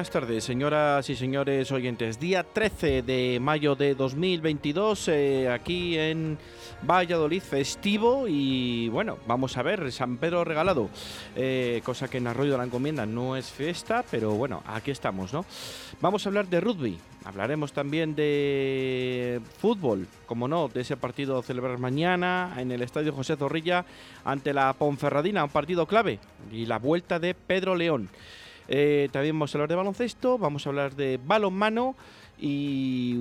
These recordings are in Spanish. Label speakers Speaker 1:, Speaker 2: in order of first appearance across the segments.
Speaker 1: Buenas tardes, señoras y señores oyentes. Día 13 de mayo de 2022, eh, aquí en Valladolid, festivo. Y bueno, vamos a ver, San Pedro regalado, eh, cosa que en Arroyo de la Encomienda no es fiesta, pero bueno, aquí estamos, ¿no? Vamos a hablar de rugby, hablaremos también de fútbol, como no, de ese partido a celebrar mañana en el Estadio José Zorrilla ante la Ponferradina, un partido clave, y la vuelta de Pedro León. Eh, también vamos a hablar de baloncesto, vamos a hablar de balonmano y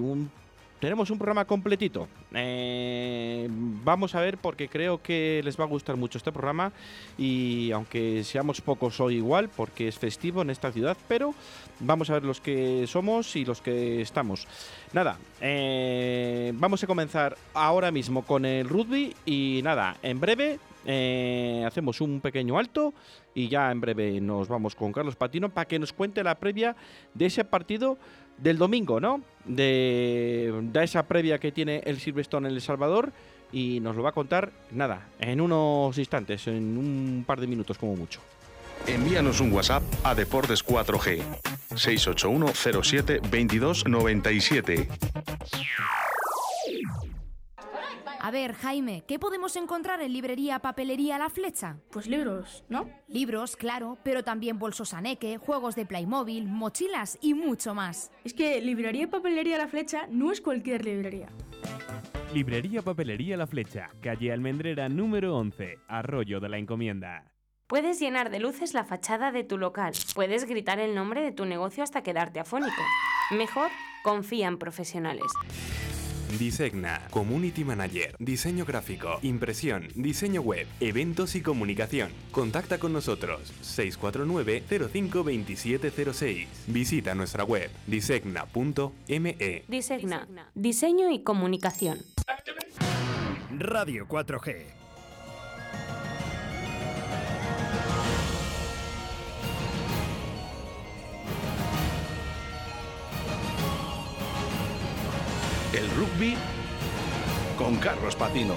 Speaker 1: tenemos un programa completito. Eh, vamos a ver porque creo que les va a gustar mucho este programa y aunque seamos pocos hoy igual porque es festivo en esta ciudad, pero vamos a ver los que somos y los que estamos. Nada, eh, vamos a comenzar ahora mismo con el rugby y nada, en breve eh, hacemos un pequeño alto y ya en breve nos vamos con Carlos Patino para que nos cuente la previa de ese partido del domingo, ¿no? De, esa previa que tiene el Silverstone en El Salvador y nos lo va a contar, nada, en unos instantes, en un par de minutos como mucho.
Speaker 2: Envíanos un WhatsApp a Deportes 4G 681 07 22 97.
Speaker 3: A ver, Jaime, ¿qué podemos encontrar en librería Papelería La Flecha?
Speaker 4: Pues libros, ¿no?
Speaker 3: Libros, claro, pero también bolsos Aneque, juegos de Playmobil, mochilas y mucho más.
Speaker 4: Es que librería Papelería La Flecha no es cualquier librería.
Speaker 5: Librería Papelería La Flecha, calle Almendrera número 11, Arroyo de la Encomienda.
Speaker 6: Puedes llenar de luces la fachada de tu local. Puedes gritar el nombre de tu negocio hasta quedarte afónico. Mejor, confía en profesionales.
Speaker 5: Disegna, Community Manager, Diseño Gráfico, Impresión, Diseño Web, Eventos y Comunicación. Contacta con nosotros 649-052706. Visita nuestra web disegna.me.
Speaker 6: Disegna, Diseño y Comunicación.
Speaker 7: Radio 4G
Speaker 2: El rugby con Carlos Patino.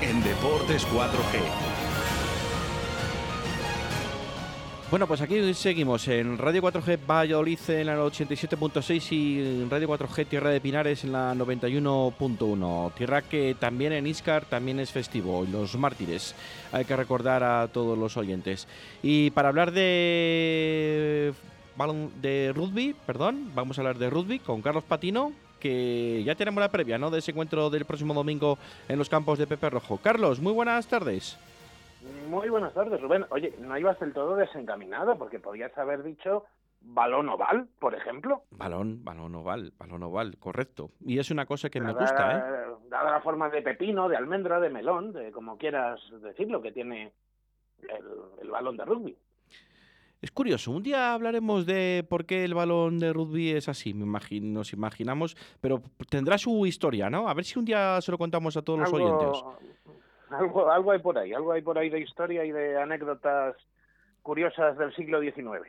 Speaker 2: En Deportes 4G.
Speaker 1: Bueno, pues aquí seguimos en Radio 4G Valladolid en la 87.6 y Radio 4G Tierra de Pinares en la 91.1. Tierra que también en Iscar también es festivo, los mártires. Hay que recordar a todos los oyentes. Y para hablar de de rugby, perdón, vamos a hablar de rugby con Carlos Patino, que ya tenemos la previa, ¿no? De ese encuentro del próximo domingo en los campos de Pepe Rojo. Carlos, muy buenas tardes.
Speaker 8: Muy buenas tardes, Rubén. Oye, no ibas del todo desencaminado, porque podías haber dicho balón oval, por ejemplo.
Speaker 1: Balón, balón oval, balón oval, correcto. Y es una cosa que me gusta, ¿eh?
Speaker 8: Dada la forma de pepino, de almendra, de melón, de como quieras decirlo, que tiene el balón de rugby.
Speaker 1: Es curioso, un día hablaremos de por qué el balón de rugby es así, me imagino, nos imaginamos, pero tendrá su historia, ¿no? A ver si un día se lo contamos a todos los oyentes.
Speaker 8: Algo, algo hay por ahí, algo hay por ahí de historia y de anécdotas curiosas del siglo XIX.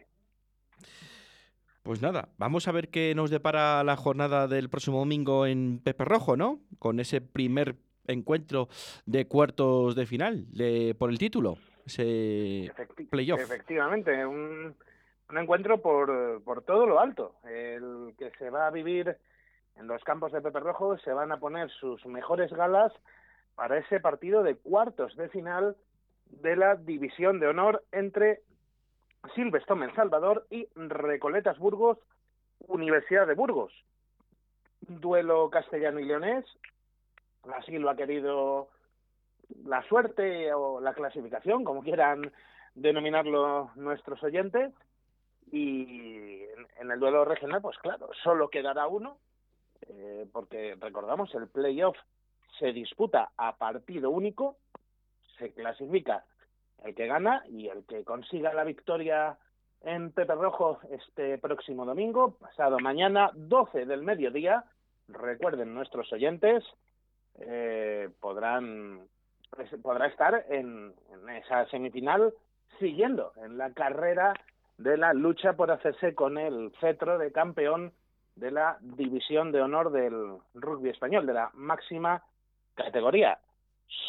Speaker 1: Pues nada, vamos a ver qué nos depara la jornada del próximo domingo en Pepe Rojo, ¿no? Con ese primer encuentro de cuartos de final de, por el título ese playoff.
Speaker 8: Efectivamente, un, un encuentro por, por todo lo alto. El que se va a vivir en los campos de Pepe Rojo se van a poner sus mejores galas para ese partido de cuartos de final de la división de honor entre Silverstone en Salvador y Recoletas Burgos, Universidad de Burgos. Duelo castellano y leonés, así lo ha querido la suerte o la clasificación, como quieran denominarlo nuestros oyentes. Y en, el duelo regional, pues claro, solo quedará uno, eh, porque recordamos, el playoff se disputa a partido único, se clasifica el que gana y el que consiga la victoria en Pepe Rojo este próximo domingo, pasado mañana, 12 del mediodía. Recuerden nuestros oyentes, eh, podrán pues, podrá estar en, esa semifinal siguiendo en la carrera de la lucha por hacerse con el cetro de campeón de la división de honor del rugby español, de la máxima categoría.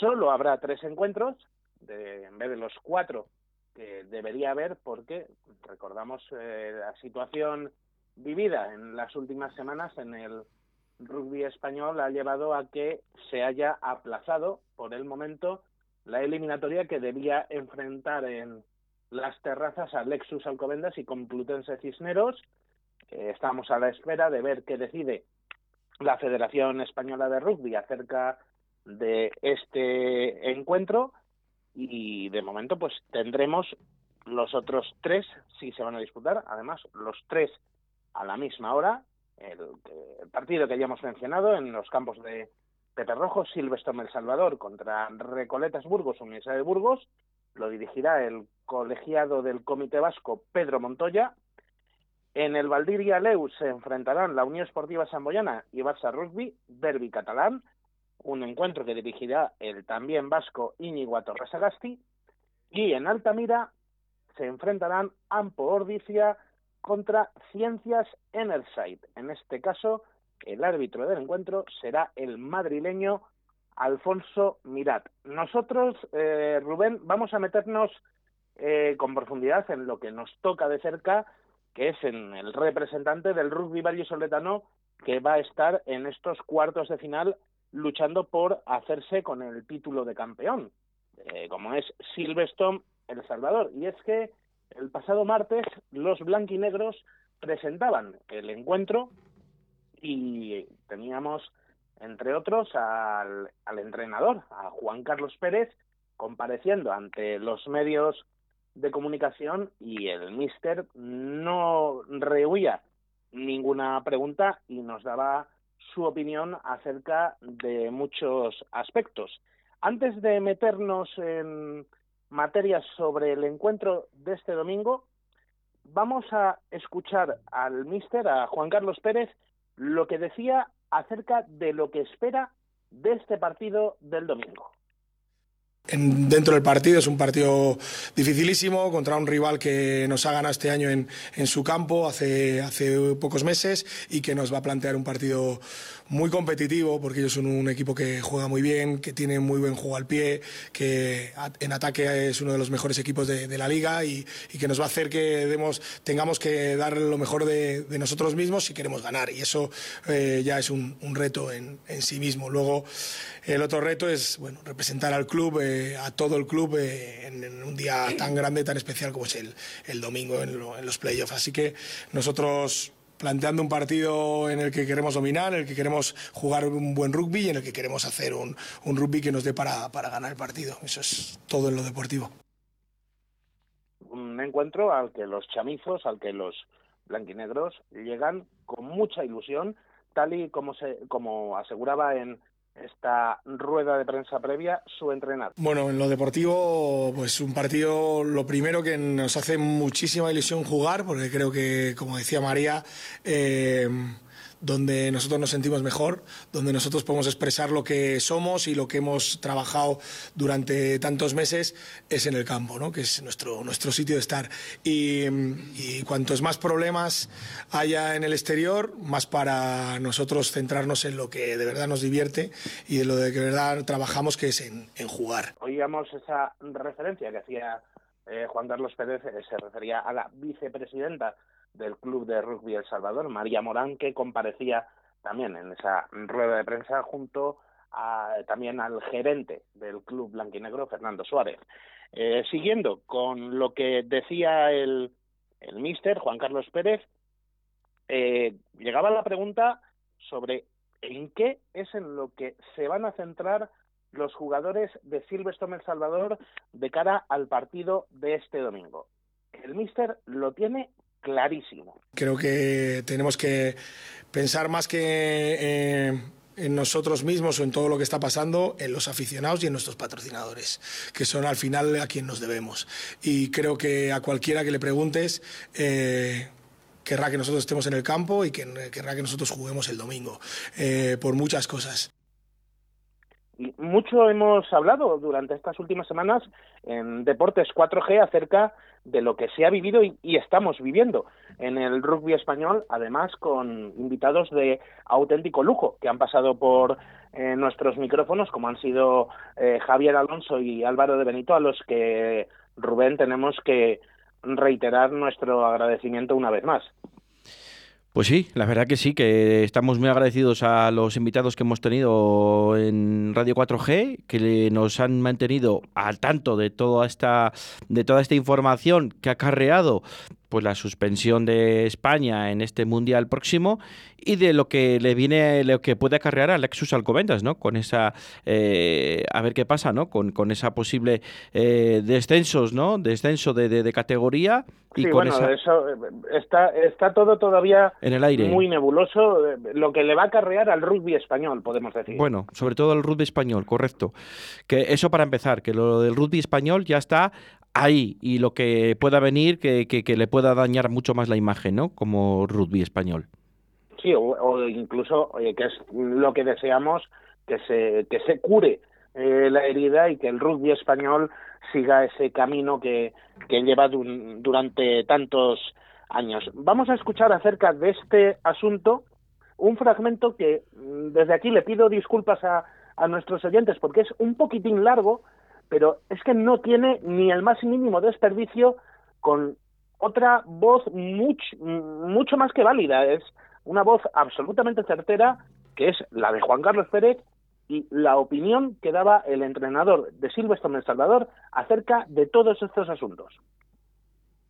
Speaker 8: Solo habrá tres encuentros, de, en vez de los cuatro que debería haber, porque recordamos eh, la situación vivida en las últimas semanas en el rugby español ha llevado a que se haya aplazado por el momento la eliminatoria que debía enfrentar en las terrazas a Lexus Alcobendas y Complutense Cisneros. estamos a la espera de ver qué decide la Federación Española de Rugby acerca de este encuentro y de momento pues tendremos los otros tres si se van a disputar, además los tres a la misma hora, el, partido que ya hemos mencionado en los campos de Pepe Rojo, Silvestre El Salvador contra Recoletas Burgos, Universidad de Burgos, lo dirigirá el colegiado del Comité Vasco Pedro Montoya. En el Valdiria Leu se enfrentarán la Unión Esportiva Samboyana y Barça Rugby, Derby catalán, un encuentro que dirigirá el también vasco Íñigo Torres Agasti, y en Altamira se enfrentarán Ampo Ordicia contra Ciencias Enersight. En este caso, el árbitro del encuentro será el madrileño Alfonso Mirat. Nosotros, eh, Rubén, vamos a meternos eh, con profundidad en lo que nos toca de cerca, que es en el representante del rugby vallisoletano que va a estar en estos cuartos de final luchando por hacerse con el título de campeón, eh, como es Silverstone El Salvador. Y es que el pasado martes los blanquinegros presentaban el encuentro y teníamos, entre otros, al, entrenador, a Juan Carlos Pérez, compareciendo ante los medios de comunicación y el mister no rehuía ninguna pregunta y nos daba su opinión acerca de muchos aspectos. Antes de meternos en materias sobre el encuentro de este domingo, vamos a escuchar al mister, a Juan Carlos Pérez, lo que decía acerca de lo que espera de este partido del domingo.
Speaker 9: Dentro del partido es un partido dificilísimo contra un rival que nos ha ganado este año en, en, su campo hace, hace pocos meses y que nos va a plantear un partido muy competitivo porque ellos son un equipo que juega muy bien, que tiene muy buen juego al pie, que en ataque es uno de los mejores equipos de, de la liga y, y, que nos va a hacer que demos, tengamos que dar lo mejor de, de nosotros mismos si queremos ganar y eso eh, ya es un, un reto en, en, sí mismo. Luego el otro reto es bueno, representar al club. Eh, a todo el club eh, en, un día tan grande, tan especial como es el, el domingo en, los playoffs. Así que nosotros planteando un partido en el que queremos dominar, en el que queremos jugar un buen rugby y en el que queremos hacer un, rugby que nos dé para, para ganar el partido. Eso es todo en lo deportivo.
Speaker 8: Un encuentro al que los chamizos, al que los blanquinegros llegan con mucha ilusión, tal y como, se, como aseguraba en, esta rueda de prensa previa su entrenar?
Speaker 9: Bueno, en lo deportivo, pues un partido, lo primero que nos hace muchísima ilusión jugar, porque creo que, como decía María, eh, donde nosotros nos sentimos mejor, donde nosotros podemos expresar lo que somos y lo que hemos trabajado durante tantos meses es en el campo, ¿no? que es nuestro, nuestro sitio de estar. Y, y cuantos más problemas haya en el exterior, más para nosotros centrarnos en lo que de verdad nos divierte y en lo de que de verdad trabajamos, que es en, en jugar.
Speaker 8: Oíamos esa referencia que hacía eh, Juan Carlos Pérez, eh, se refería a la vicepresidenta del Club de Rugby El Salvador, María Morán, que comparecía también en esa rueda de prensa junto a, también al gerente del Club Blanquinegro, Fernando Suárez. Eh, siguiendo con lo que decía el, el míster Juan Carlos Pérez, eh, llegaba la pregunta sobre en qué es en lo que se van a centrar los jugadores de Silverstone El Salvador de cara al partido de este domingo. El míster lo tiene clarísimo.
Speaker 9: Creo que tenemos que pensar más que eh, en nosotros mismos o en todo lo que está pasando, en los aficionados y en nuestros patrocinadores, que son al final a quien nos debemos. Y creo que a cualquiera que le preguntes, eh, querrá que nosotros estemos en el campo y que, querrá que nosotros juguemos el domingo, eh, por muchas cosas.
Speaker 8: Y mucho hemos hablado durante estas últimas semanas en Deportes 4G acerca de lo que se ha vivido y, estamos viviendo en el rugby español, además con invitados de auténtico lujo que han pasado por eh, nuestros micrófonos, como han sido eh, Javier Alonso y Álvaro de Benito, a los que Rubén tenemos que reiterar nuestro agradecimiento una vez más.
Speaker 1: Pues sí, la verdad que sí, que estamos muy agradecidos a los invitados que hemos tenido en Radio 4G, que nos han mantenido al tanto de toda esta, de toda esta información que ha acarreado pues la suspensión de España en este mundial próximo y de lo que le viene lo que puede acarrear a Lexus Alcobendas no con esa eh, a ver qué pasa no con, con esa posible eh, descensos no descenso de, de, categoría y
Speaker 8: sí,
Speaker 1: con
Speaker 8: bueno, eso eh, está está todo todavía
Speaker 1: en el aire.
Speaker 8: muy nebuloso eh, lo que le va a acarrear al rugby español podemos decir.
Speaker 1: Bueno sobre todo al rugby español correcto. Que eso para empezar que lo del rugby español ya está ahí y lo que pueda venir que, que, le pueda dañar mucho más la imagen, ¿no? Como rugby español.
Speaker 8: Sí, o, incluso, oye, que es lo que deseamos, que se, que se cure eh, la herida y que el rugby español siga ese camino que, que lleva durante tantos años. Vamos a escuchar acerca de este asunto un fragmento que mm, desde aquí le pido disculpas a, a nuestros oyentes porque es un poquitín largo, pero es que no tiene ni el más mínimo desperdicio con otra voz mucho, más que válida. Es una voz absolutamente certera, que es la de Juan Carlos Pérez, y la opinión que daba el entrenador de Silvestre El Salvador acerca de todos estos asuntos.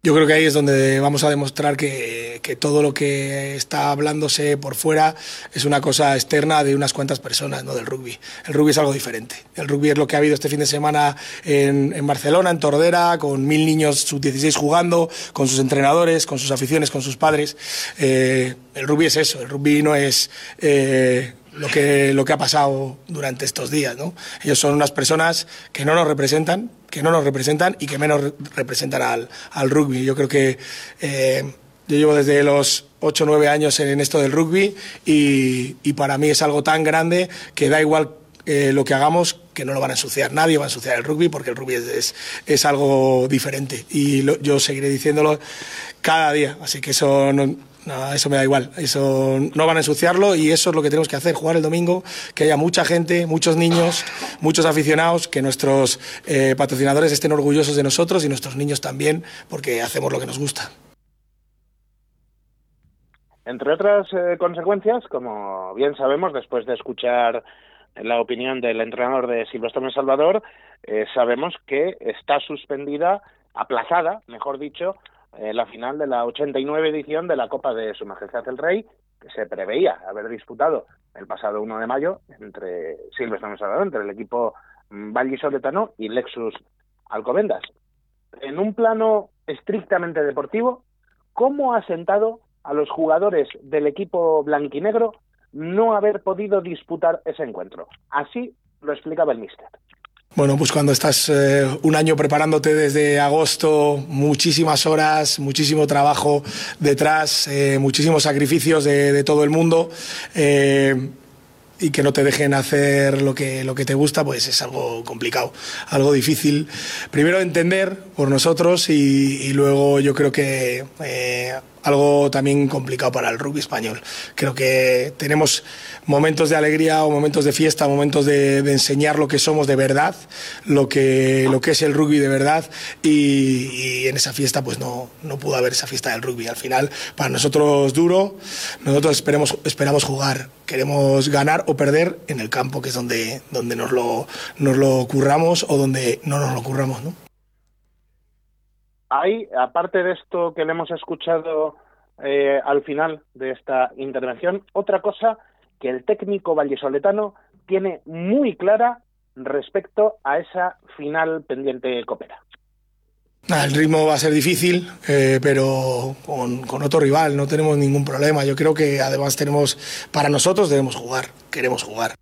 Speaker 9: Yo creo que ahí es donde vamos a demostrar que, todo lo que está hablándose por fuera es una cosa externa de unas cuantas personas, no del rugby. El rugby es algo diferente. El rugby es lo que ha habido este fin de semana en, Barcelona, en Tordera, con mil niños sub-16 jugando, con sus entrenadores, con sus aficiones, con sus padres. Eh, el rugby es eso, el rugby no es... Eh, lo que, lo que ha pasado durante estos días. ¿no? Ellos son unas personas que no nos representan, que no nos representan y que menos representan al, rugby. Yo creo que eh, yo llevo desde los 8 o 9 años en esto del rugby y, para mí es algo tan grande que da igual eh, lo que hagamos que no lo van a ensuciar. Nadie va a ensuciar el rugby porque el rugby es, es, algo diferente y yo seguiré diciéndolo cada día. Así que eso no, eso me da igual. Eso no van a ensuciarlo y eso es lo que tenemos que hacer, jugar el domingo, que haya mucha gente, muchos niños, muchos aficionados, que nuestros eh, patrocinadores estén orgullosos de nosotros y nuestros niños también, porque hacemos lo que nos gusta.
Speaker 8: Entre otras eh, consecuencias, como bien sabemos, después de escuchar la opinión del entrenador de Silvestre Salvador, eh, sabemos que está suspendida, aplazada, mejor dicho, eh, la final de la 89 edición de la Copa de Su Majestad el Rey, que se preveía haber disputado el pasado 1 de mayo entre Silvestre Salvador, entre el equipo mm, y Lexus Alcobendas. En un plano estrictamente deportivo, ¿cómo ha sentado a los jugadores del equipo blanquinegro no haber podido disputar ese encuentro? Así lo explicaba el míster.
Speaker 9: Bueno, pues cuando estás eh, un año preparándote desde agosto, muchísimas horas, muchísimo trabajo detrás, eh, muchísimos sacrificios de, todo el mundo. Eh, y que no te dejen hacer lo que, lo que te gusta, pues es algo complicado, algo difícil. Primero entender por nosotros y, luego yo creo que algo también complicado para el rugby español. Creo que tenemos momentos de alegría o momentos de fiesta, momentos de, de enseñar lo que somos de verdad, lo que, lo que es el rugby de verdad y, y, en esa fiesta pues no, no pudo haber esa fiesta del rugby. Al final para nosotros duro, nosotros esperemos, esperamos jugar, queremos ganar o perder en el campo, que es donde, donde nos, lo, nos lo curramos o donde no nos lo curramos. ¿no?
Speaker 8: Hay, aparte de esto que le hemos escuchado eh, al final de esta intervención, otra cosa que el técnico vallisoletano tiene muy clara respecto a esa final pendiente copera.
Speaker 9: El ritmo va a ser difícil, eh, pero con, otro rival no tenemos ningún problema. Yo creo que además tenemos, para nosotros debemos jugar, queremos jugar,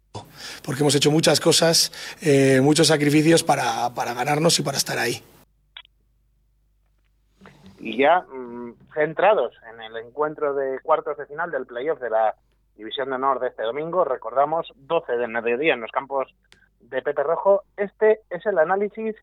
Speaker 9: porque hemos hecho muchas cosas, eh, muchos sacrificios para, para, ganarnos y para estar ahí.
Speaker 8: Y ya mmm, centrados en el encuentro de cuartos de final del playoff de la División de Honor de este domingo, recordamos 12 del mediodía en los campos de Pepe Rojo, este es el análisis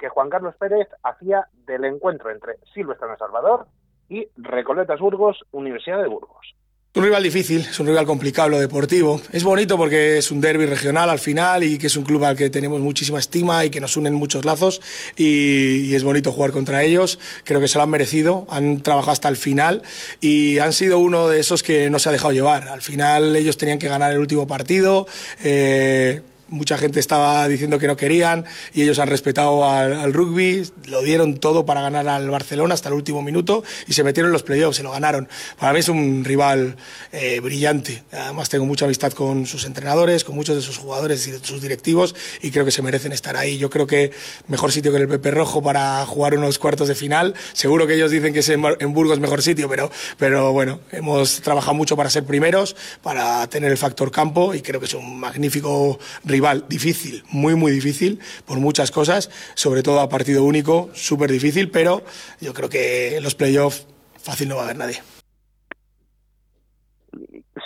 Speaker 8: que Juan Carlos Pérez hacía del encuentro entre Silvestre de Salvador y Recoletas Burgos, Universidad de Burgos.
Speaker 9: Un rival difícil, es un rival complicado lo deportivo. Es bonito porque es un derby regional al final y que es un club al que tenemos muchísima estima y que nos unen muchos lazos y, y, es bonito jugar contra ellos. Creo que se lo han merecido, han trabajado hasta el final y han sido uno de esos que no se ha dejado llevar. Al final ellos tenían que ganar el último partido. Eh, mucha gente estaba diciendo que no querían y ellos han respetado al, rugby, lo dieron todo para ganar al Barcelona hasta el último minuto y se metieron en los playoffs, se lo ganaron. Para mí es un rival eh, brillante. Además tengo mucha amistad con sus entrenadores, con muchos de sus jugadores y sus directivos y creo que se merecen estar ahí. Yo creo que mejor sitio que el Pepe Rojo para jugar unos cuartos de final. Seguro que ellos dicen que es en Burgos mejor sitio, pero, pero bueno, hemos trabajado mucho para ser primeros, para tener el factor campo y creo que es un magnífico rival rival difícil, muy, muy difícil, por muchas cosas, sobre todo a partido único, súper difícil, pero yo creo que en los playoffs fácil no va a haber nadie.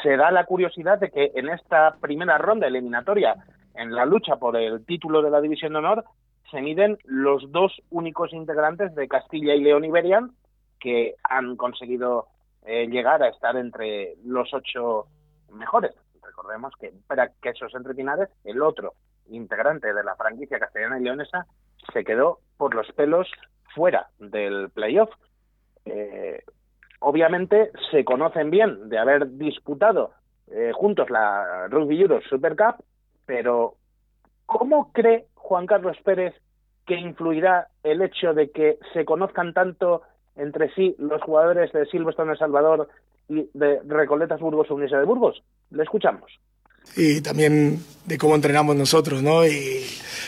Speaker 8: Se da la curiosidad de que en esta primera ronda eliminatoria, en la lucha por el título de la División de Honor, se miden los dos únicos integrantes de Castilla y León Iberian que han conseguido eh, llegar a estar entre los ocho mejores. Recordemos que para Quesos Entre Pinares, el otro integrante de la franquicia castellana y leonesa, se quedó por los pelos fuera del playoff. Eh, obviamente se conocen bien de haber disputado eh, juntos la Rugby Euro Super Cup, pero ¿cómo cree Juan Carlos Pérez que influirá el hecho de que se conozcan tanto entre sí los jugadores de Silverstone El Salvador de Recoletas Burgos o Unisa de Burgos? Le escuchamos.
Speaker 9: Y también de cómo entrenamos nosotros, ¿no? Y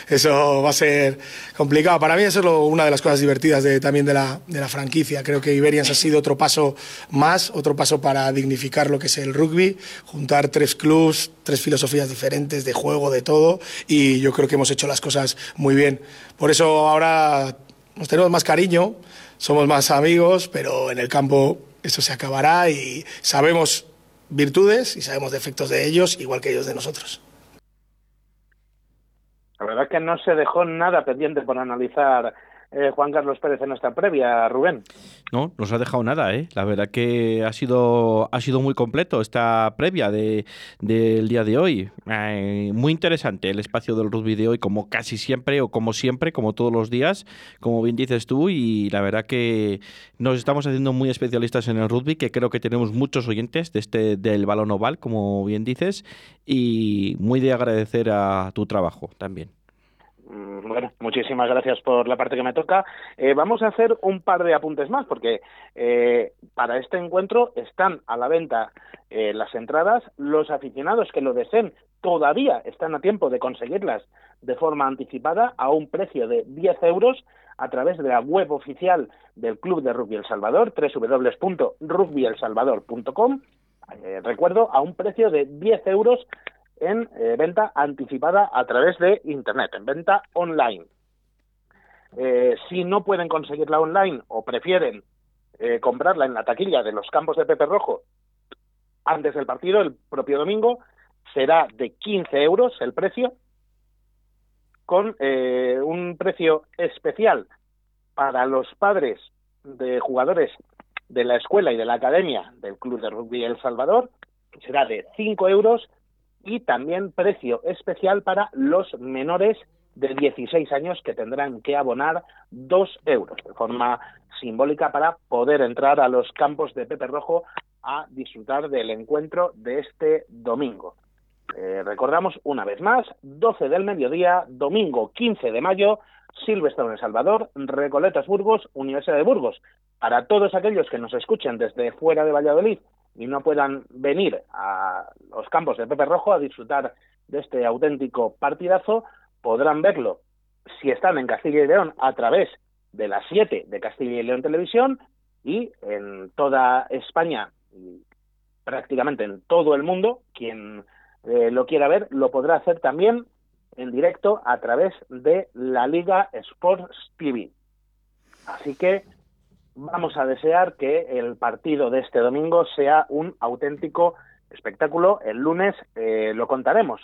Speaker 9: eso va a ser complicado. Para mí eso es lo, una de las cosas divertidas de, también de la, de la franquicia. Creo que Iberians ha sido otro paso más, otro paso para dignificar lo que es el rugby, juntar tres clubs, tres filosofías diferentes de juego, de todo, y yo creo que hemos hecho las cosas muy bien. Por eso ahora nos tenemos más cariño, somos más amigos, pero en el campo eso se acabará y sabemos virtudes y sabemos defectos de ellos, igual que ellos de nosotros.
Speaker 8: La verdad es que no se dejó nada pendiente por analizar eh, Juan Carlos Pérez en esta previa, Rubén.
Speaker 1: No, no se ha dejado nada, ¿eh? La verdad que ha sido, ha sido muy completo esta previa de, del día de hoy. Eh, muy interesante el espacio del rugby de hoy, como casi siempre o como siempre, como todos los días, como bien dices tú, y la verdad que nos estamos haciendo muy especialistas en el rugby, que creo que tenemos muchos oyentes de este, del balón oval, como bien dices, y muy de agradecer a tu trabajo también.
Speaker 8: Bueno, muchísimas gracias por la parte que me toca. Eh, vamos a hacer un par de apuntes más, porque eh, para este encuentro están a la venta eh, las entradas. Los aficionados que lo deseen todavía están a tiempo de conseguirlas de forma anticipada a un precio de 10 euros a través de la web oficial del Club de Rugby El Salvador, www.rugbyelsalvador.com. recuerdo, a un precio de 10 euros en eh, venta anticipada a través de Internet, en venta online. Eh, si no pueden conseguirla online o prefieren eh, comprarla en la taquilla de los campos de Pepe Rojo antes del partido, el propio domingo, será de 15 euros el precio, con un precio especial para los padres de jugadores de la escuela y de la academia del Club de Rugby El Salvador, será de 5 euros y también precio especial para los menores de 16 años que tendrán que abonar 2 euros de forma simbólica para poder entrar a los campos de Pepe Rojo a disfrutar del encuentro de este domingo. Eh, recordamos una vez más, 12 del mediodía, domingo 15 de mayo, Silvestre en Salvador, Recoletas Burgos, Universidad de Burgos. Para todos aquellos que nos escuchen desde fuera de Valladolid y no puedan venir a los campos de Pepe Rojo a disfrutar de este auténtico partidazo, podrán verlo si están en Castilla y León a través de las 7 de Castilla y León Televisión y en toda España y prácticamente en todo el mundo, quien eh, lo quiera ver lo podrá hacer también en directo a través de la Liga Sports TV. Así que vamos a desear que el partido de este domingo sea un auténtico espectáculo. El lunes eh, lo contaremos.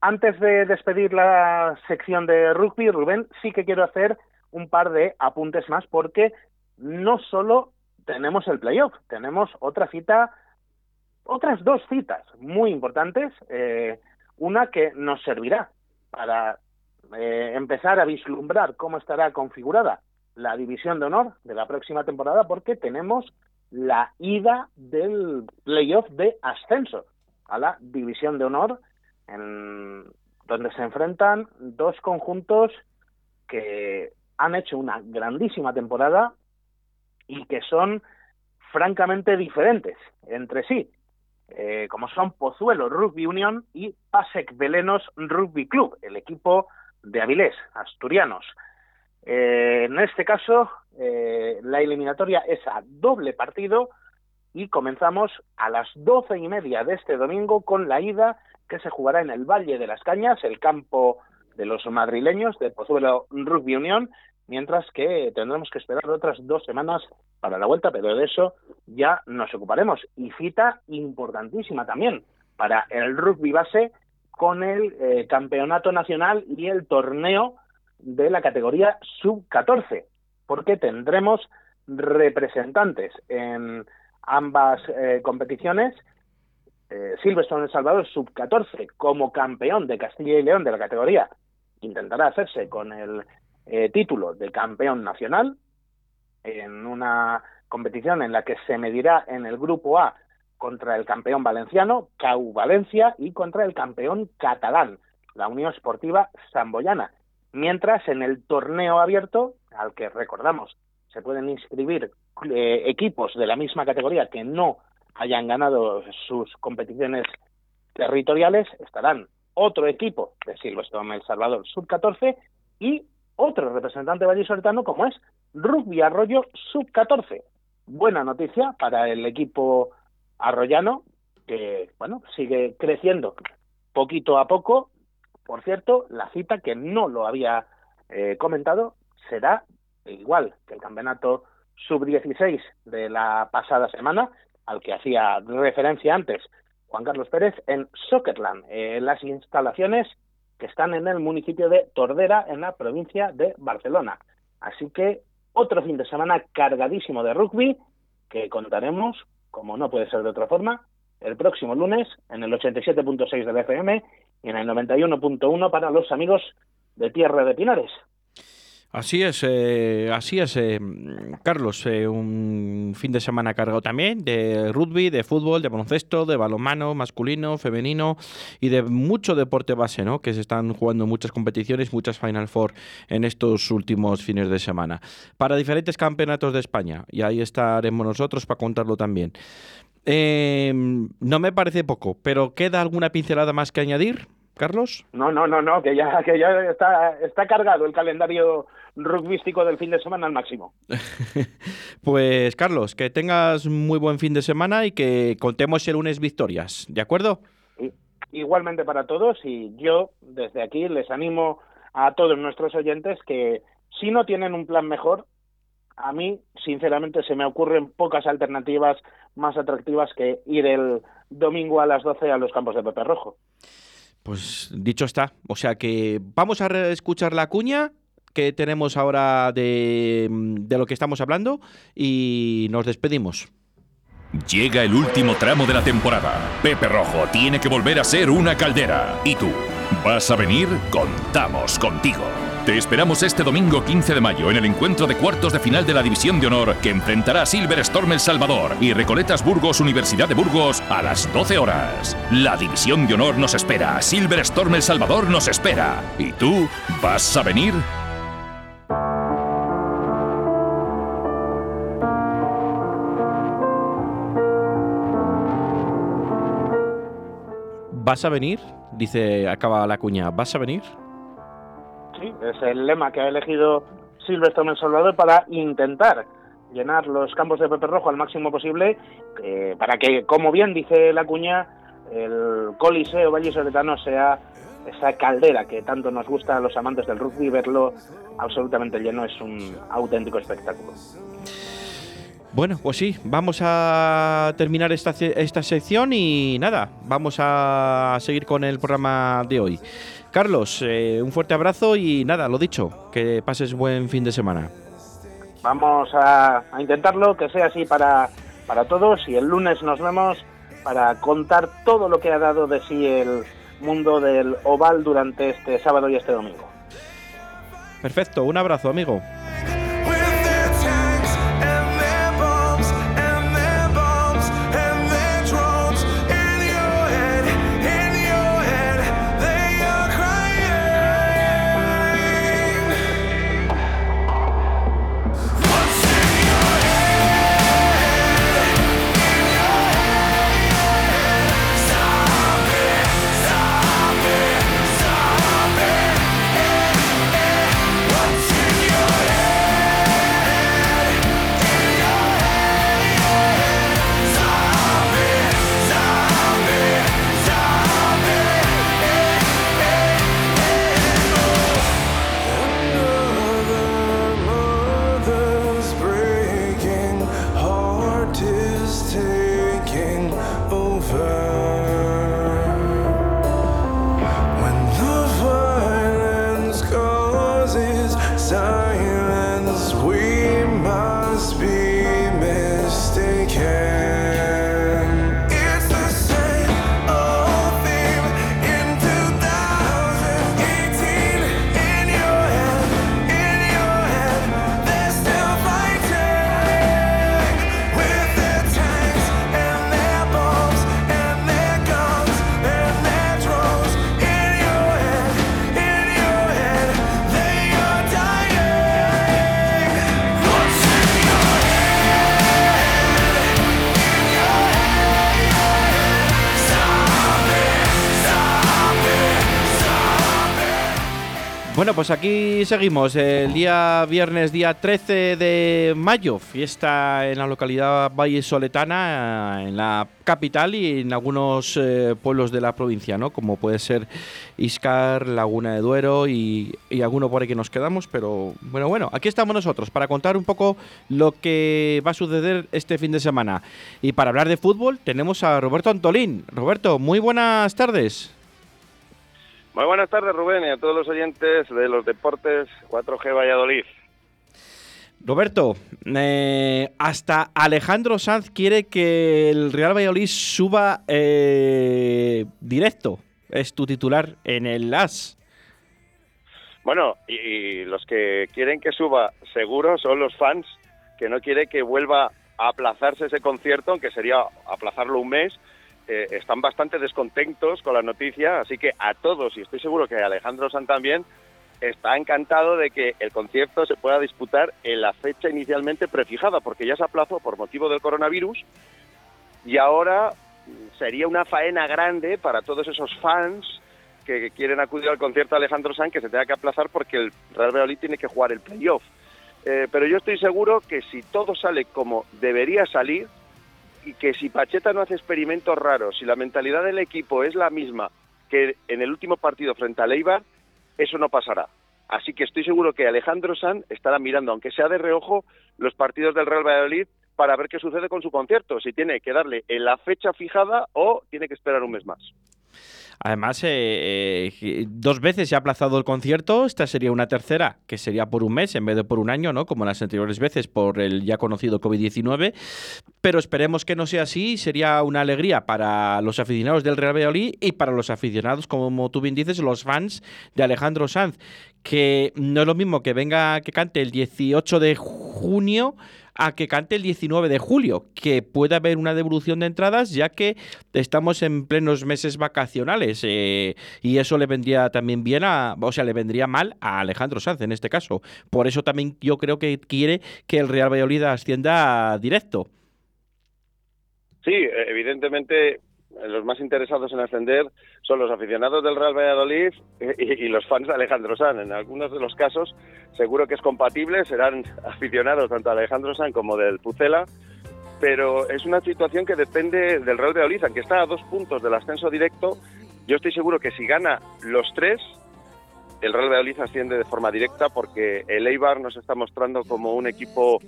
Speaker 8: Antes de despedir la sección de rugby, Rubén, sí que quiero hacer un par de apuntes más porque no solo tenemos el playoff, tenemos otra cita, otras dos citas muy importantes, eh, una que nos servirá para eh, empezar a vislumbrar cómo estará configurada la división de honor de la próxima temporada porque tenemos la ida del playoff de ascenso a la división de honor en donde se enfrentan dos conjuntos que han hecho una grandísima temporada y que son francamente diferentes entre sí, eh, como son Pozuelo Rugby Union y Pasek Belenos Rugby Club, el equipo de Avilés, asturianos. Eh, en este caso, eh, la eliminatoria es a doble partido y comenzamos a las doce y media de este domingo con la ida que se jugará en el Valle de las Cañas, el campo de los madrileños de Pozuelo Rugby Union, mientras que tendremos que esperar otras dos semanas para la vuelta, pero de eso ya nos ocuparemos. Y cita importantísima también para el rugby base con el eh, campeonato nacional y el torneo de la categoría sub-14, porque tendremos representantes en ambas eh, competiciones. Eh, Silverstone El Salvador sub-14 como campeón de Castilla y León de la categoría intentará hacerse con el eh, título de campeón nacional en una competición en la que se medirá en el grupo A contra el campeón valenciano, CAU Valencia, y contra el campeón catalán, la Unión Esportiva Samboyana. Mientras en el torneo abierto, al que recordamos, se pueden inscribir eh, equipos de la misma categoría que no hayan ganado sus competiciones territoriales, estarán otro equipo de Silvestre El Salvador Sub-14 y otro representante vallisoletano como es Rugby Arroyo Sub-14. Buena noticia para el equipo arroyano que, bueno, sigue creciendo poquito a poco por cierto, la cita que no lo había eh, comentado será igual que el campeonato sub-16 de la pasada semana, al que hacía referencia antes Juan Carlos Pérez, en Soccerland, en las instalaciones que están en el municipio de Tordera, en la provincia de Barcelona. Así que otro fin de semana cargadísimo de rugby que contaremos, como no puede ser de otra forma, el próximo lunes en el 87.6 del FM y en el 91.1 para los amigos de Tierra de Pinares.
Speaker 1: Así es, eh, así es, eh, Carlos. Eh, un fin de semana cargado también de rugby, de fútbol, de baloncesto, de balonmano masculino, femenino y de mucho deporte base, ¿no? Que se están jugando muchas competiciones, muchas Final Four en estos últimos fines de semana. Para diferentes campeonatos de España. Y ahí estaremos nosotros para contarlo también. No me parece poco, pero ¿queda alguna pincelada más que añadir? Carlos?
Speaker 8: No, no, no, no, que ya, que ya está, está cargado el calendario rugbístico del fin de semana al máximo.
Speaker 1: pues Carlos, que tengas muy buen fin de semana y que contemos el lunes victorias, ¿de acuerdo?
Speaker 8: Igualmente para todos y yo desde aquí les animo a todos nuestros oyentes que si no tienen un plan mejor, a mí sinceramente se me ocurren pocas alternativas más atractivas que ir el domingo a las 12 a los campos de Pepe Rojo.
Speaker 1: Pues dicho está. O sea que vamos a escuchar la cuña que tenemos ahora de, de lo que estamos hablando y nos despedimos.
Speaker 10: Llega el último tramo de la temporada. Pepe Rojo tiene que volver a ser una caldera. ¿Y tú? ¿Vas a venir? Contamos contigo. Te esperamos este domingo 15 de mayo en el encuentro de cuartos de final de la División de Honor que enfrentará a Silver Storm El Salvador y Recoletas Burgos Universidad de Burgos a las 12 horas. La División de Honor nos espera, Silver Storm El Salvador nos espera. ¿Y tú? ¿Vas a venir?
Speaker 1: ¿Vas a venir? Dice, acaba la cuña, ¿vas a venir?
Speaker 8: Sí, es el lema que ha elegido Silvestre El Salvador para intentar llenar los campos de Pepe Rojo al máximo posible, eh, para que, como bien dice la cuña, el Coliseo Valle Soletano sea esa caldera que tanto nos gusta a los amantes del rugby, verlo absolutamente lleno es un auténtico espectáculo.
Speaker 1: Bueno, pues sí, vamos a terminar esta, esta sección y nada, vamos a seguir con el programa de hoy. Carlos, eh, un fuerte abrazo y nada, lo dicho, que pases buen fin de semana.
Speaker 8: Vamos a, intentarlo, que sea así para, para todos y el lunes nos vemos para contar todo lo que ha dado de sí el mundo del oval durante este sábado y este domingo.
Speaker 1: Perfecto, un abrazo amigo. Pues aquí seguimos. El día viernes, día 13 de mayo, fiesta en la localidad Valle Soletana, en la capital y en algunos eh, pueblos de la provincia, ¿no? Como puede ser Iscar, Laguna de Duero y, y alguno por ahí que nos quedamos. Pero bueno, bueno, aquí estamos nosotros para contar un poco lo que va a suceder este fin de semana. Y para hablar de fútbol tenemos a Roberto Antolín. Roberto, muy buenas tardes.
Speaker 11: Muy buenas tardes, Rubén, y a todos los oyentes de los deportes 4G Valladolid.
Speaker 1: Roberto, eh, hasta Alejandro Sanz quiere que el Real Valladolid suba eh, directo. Es tu titular en el AS.
Speaker 11: Bueno, y, los que quieren que suba seguro son los fans, que no quiere que vuelva a aplazarse ese concierto, aunque sería aplazarlo un mes, eh, están bastante descontentos con la noticia, así que a todos, y estoy seguro que Alejandro San también, está encantado de que el concierto se pueda disputar en la fecha inicialmente prefijada, porque ya se aplazó por motivo del coronavirus y ahora sería una faena grande para todos esos fans que quieren acudir al concierto de Alejandro San que se tenga que aplazar porque el Real Valladolid tiene que jugar el playoff. Eh, pero yo estoy seguro que si todo sale como debería salir, y que si Pacheta no hace experimentos raros, si la mentalidad del equipo es la misma que en el último partido frente a Leibar, eso no pasará. Así que estoy seguro que Alejandro San estará mirando, aunque sea de reojo, los partidos del Real Valladolid para ver qué sucede con su concierto, si tiene que darle en la fecha fijada o tiene que esperar un mes más.
Speaker 1: Además, eh, eh, dos veces se ha aplazado el concierto, esta sería una tercera, que sería por un mes en vez de por un año, ¿no? Como las anteriores veces por el ya conocido COVID-19. Pero esperemos que no sea así, sería una alegría para los aficionados del Real Valladolid y para los aficionados, como tú bien dices, los fans de Alejandro Sanz, que no es lo mismo que venga, que cante el 18 de junio a que cante el 19 de julio, que pueda haber una devolución de entradas ya que estamos en plenos meses vacacionales eh, y eso le vendría también bien a, o sea, le vendría mal a Alejandro Sanz en este caso. Por eso también yo creo que quiere que el Real Valladolid ascienda directo.
Speaker 11: Sí, evidentemente los más interesados en ascender son los aficionados del Real Valladolid y, los fans de Alejandro San. En algunos de los casos seguro que es compatible, serán aficionados tanto de Alejandro San como del Pucela, pero es una situación que depende del Real Valladolid, aunque está a dos puntos del ascenso directo. Yo estoy seguro que si gana los tres, el Real Valladolid asciende de forma directa porque el Eibar nos está mostrando como un equipo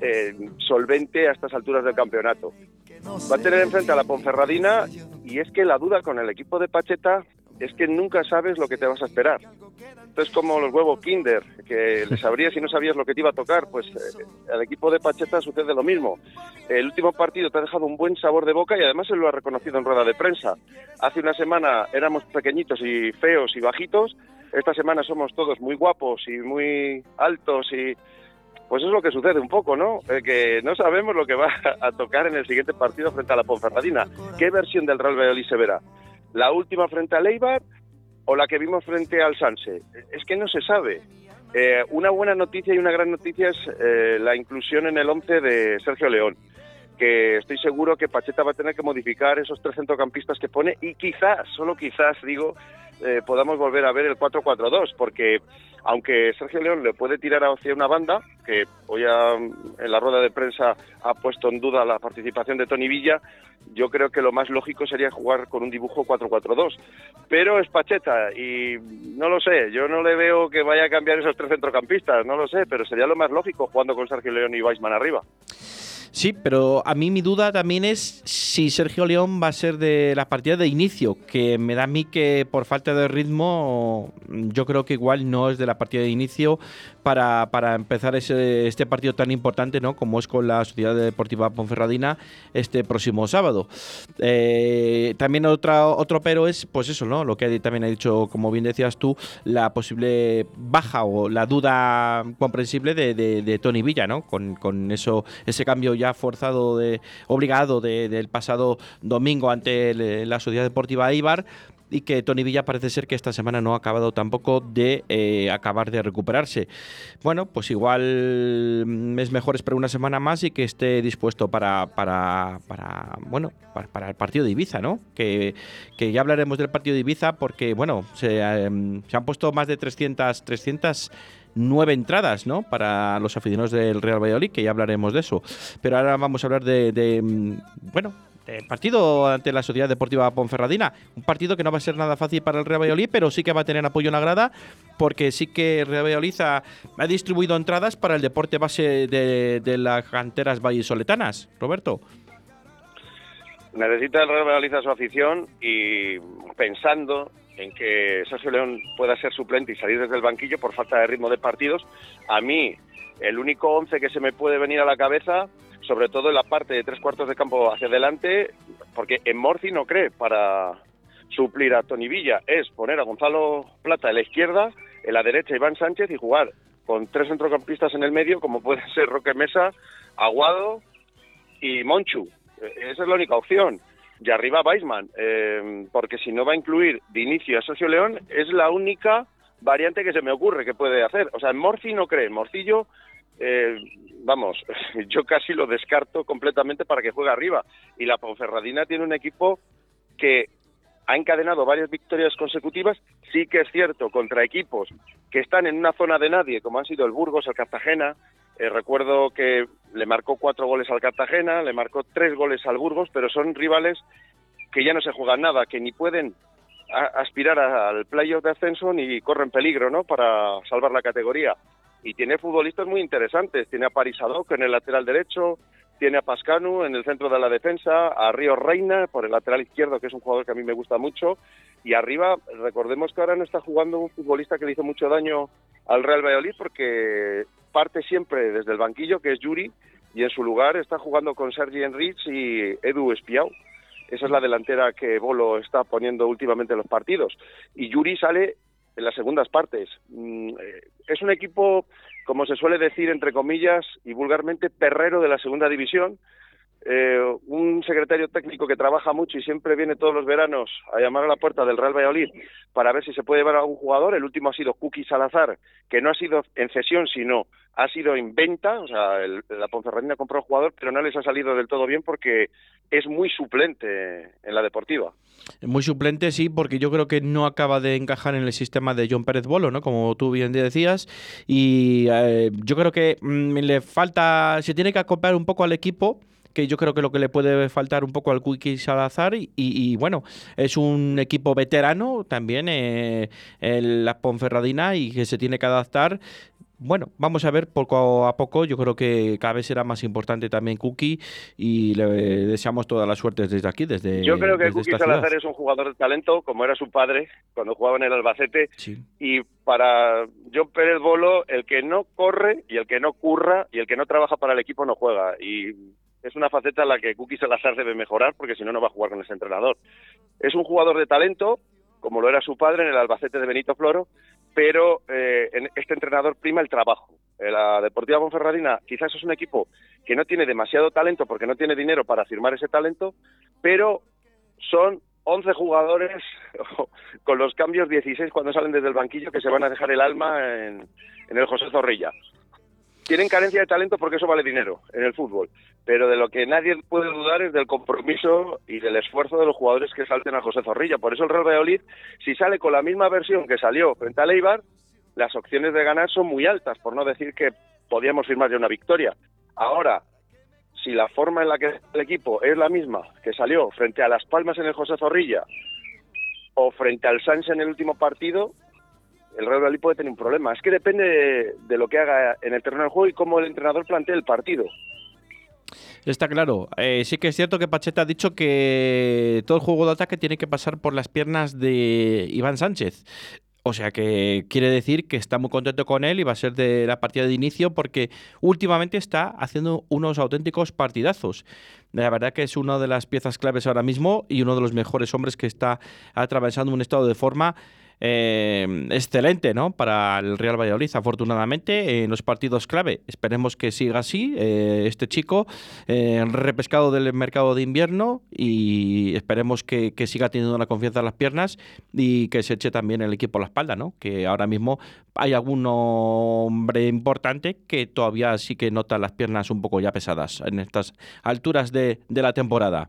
Speaker 11: eh, solvente a estas alturas del campeonato. Va a tener enfrente a la Ponferradina y es que la duda con el equipo de Pacheta es que nunca sabes lo que te vas a esperar. Entonces, como los huevos Kinder, que les sabrías si no sabías lo que te iba a tocar, pues eh, al equipo de Pacheta sucede lo mismo. El último partido te ha dejado un buen sabor de boca y además se lo ha reconocido en rueda de prensa. Hace una semana éramos pequeñitos y feos y bajitos, esta semana somos todos muy guapos y muy altos y pues es lo que sucede un poco, ¿no? Eh, que no sabemos lo que va a tocar en el siguiente partido frente a la Ponferradina. ¿Qué versión del Real Valladolid se verá? ¿La última frente al Eibar o la que vimos frente al Sanse? Es que no se sabe. Eh, una buena noticia y una gran noticia es eh, la inclusión en el 11 de Sergio León que estoy seguro que Pacheta va a tener que modificar esos tres centrocampistas que pone y quizás, solo quizás digo, eh, podamos volver a ver el 4-4-2, porque aunque Sergio León le puede tirar hacia una banda, que hoy en la rueda de prensa ha puesto en duda la participación de Tony Villa, yo creo que lo más lógico sería jugar con un dibujo 4-4-2. Pero es Pacheta y no lo sé, yo no le veo que vaya a cambiar esos tres centrocampistas, no lo sé, pero sería lo más lógico jugando con Sergio León y Weisman arriba.
Speaker 1: Sí, pero a mí mi duda también es si Sergio León va a ser de la partida de inicio, que me da a mí que por falta de ritmo yo creo que igual no es de la partida de inicio para, para empezar ese, este partido tan importante ¿no? como es con la Sociedad Deportiva Ponferradina este próximo sábado. Eh, también otra, otro pero es pues eso, ¿no? lo que también ha dicho, como bien decías tú, la posible baja o la duda comprensible de, de, Tony Villa, ¿no? con, con eso, ese cambio ya forzado, de, obligado del pasado domingo ante la Sociedad Deportiva Eibar y que Tony Villa parece ser que esta semana no ha acabado tampoco de eh, acabar de recuperarse. Bueno, pues igual mm, es mejor esperar una semana más y que esté dispuesto para, para, para bueno, para, el partido de Ibiza, ¿no? Que, que, ya hablaremos del partido de Ibiza porque, bueno, se, em, se han puesto más de 300, 300 nueve entradas ¿no? para los aficionados del Real Valladolid, que ya hablaremos de eso. Pero ahora vamos a hablar de, mm, bueno, del partido ante la Sociedad Deportiva Ponferradina. Un partido que no va a ser nada fácil para el Real Valladolid, pero sí que va a tener apoyo en la grada, porque sí que Real Valladolid ha, distribuido entradas para el deporte base de, de las canteras vallisoletanas. Roberto.
Speaker 11: Necesita el Real Valladolid a su afición y pensando en que Sergio León pueda ser suplente y salir desde el banquillo por falta de ritmo de partidos. A mí, el único once que se me puede venir a la cabeza, sobre todo en la parte de tres cuartos de campo hacia adelante, porque en Morci no cree para suplir a Tony Villa, es poner a Gonzalo Plata en la izquierda, en la derecha Iván Sánchez y jugar con tres centrocampistas en el medio, como pueden ser Roque Mesa, Aguado y Monchu. E-, esa es la única opción y arriba Weisman, eh, porque si no va a incluir de inicio a Socio León, es la única variante que se me ocurre que puede hacer. O sea, en Morci no cree, Morcillo, eh, vamos, yo casi lo descarto completamente para que juegue arriba. Y la Ponferradina tiene un equipo que ha encadenado varias victorias consecutivas, sí que es cierto, contra equipos que están en una zona de nadie, como han sido el Burgos, el Cartagena, eh, recuerdo que le marcó cuatro goles al Cartagena, le marcó tres goles al Burgos, pero son rivales que ya no se juegan nada, que ni pueden aspirar al playoff de ascenso ni corren peligro ¿no? para salvar la categoría. Y tiene futbolistas muy interesantes. Tiene a Parisadok en el lateral derecho, tiene a Pascanu en el centro de la defensa, a Río Reina por el lateral izquierdo, que es un jugador que a mí me gusta mucho. Y arriba, recordemos que ahora no está jugando un futbolista que le hizo mucho daño al Real Valladolid porque parte siempre desde el banquillo, que es Yuri, y en su lugar está jugando con Sergi Enrich y Edu Espiau. Esa es la delantera que Bolo está poniendo últimamente en los partidos. Y Yuri sale en las segundas partes. Mm, eh, es un equipo, como se suele decir entre comillas y vulgarmente, perrero de la segunda división, eh, un secretario técnico que trabaja mucho y siempre viene todos los veranos a llamar a la puerta del Real Valladolid para ver si se puede llevar a algún jugador. El último ha sido Cookie Salazar, que no ha sido en cesión, sino ha sido en venta. O sea, el, la Ponferradina compró al jugador, pero no les ha salido del todo bien porque es muy suplente en la deportiva.
Speaker 1: Muy suplente, sí, porque yo creo que no acaba de encajar en el sistema de John Pérez Bolo, ¿no? Como tú bien decías. Y eh, yo creo que mm, le falta, se tiene que acoplar un poco al equipo que yo creo que lo que le puede faltar un poco al Quickie Salazar y, y, bueno, es un equipo veterano también eh, en la Ponferradina y que se tiene que adaptar bueno, vamos a ver poco a poco. Yo creo que cada vez será más importante también Cookie y le deseamos toda la suerte desde aquí, desde.
Speaker 11: Yo creo que Cookie Salazar es un jugador de talento, como era su padre cuando jugaba en el Albacete. Y para John Pérez Bolo, el que no corre y el que no curra y el que no trabaja para el equipo no juega. Y es una faceta en la que Cookie Salazar debe mejorar porque si no, no va a jugar con ese entrenador. Es un jugador de talento, como lo era su padre en el Albacete de Benito Floro, pero eh, este entrenador prima el trabajo. Eh, la Deportiva Bonferradina quizás es un equipo que no tiene demasiado talento porque no tiene dinero para firmar ese talento, pero son 11 jugadores con los cambios 16 cuando salen desde el banquillo que se van a dejar el alma en, en el José Zorrilla tienen carencia de talento porque eso vale dinero en el fútbol, pero de lo que nadie puede dudar es del compromiso y del esfuerzo de los jugadores que salten a José Zorrilla. Por eso el Real Valladolid, si sale con la misma versión que salió frente a Leibar, las opciones de ganar son muy altas, por no decir que podíamos firmar ya una victoria. Ahora, si la forma en la que el equipo es la misma que salió frente a Las Palmas en el José Zorrilla o frente al Sánchez en el último partido, el Real Valladolid puede tener un problema. Es que depende de, lo que haga en el terreno del juego y cómo el entrenador plantee el partido.
Speaker 1: Está claro. Eh, sí que es cierto que Pacheta ha dicho que todo el juego de ataque tiene que pasar por las piernas de Iván Sánchez. O sea que quiere decir que está muy contento con él y va a ser de la partida de inicio porque últimamente está haciendo unos auténticos partidazos. La verdad que es una de las piezas claves ahora mismo y uno de los mejores hombres que está atravesando un estado de forma eh, excelente ¿no? para el Real Valladolid, afortunadamente, en los partidos clave. Esperemos que siga así eh, este chico, eh, repescado del mercado de invierno y esperemos que, siga teniendo la confianza en las piernas y que se eche también el equipo a la espalda, ¿no? que ahora mismo hay algún hombre importante que todavía sí que nota las piernas un poco ya pesadas en estas alturas de, de la temporada.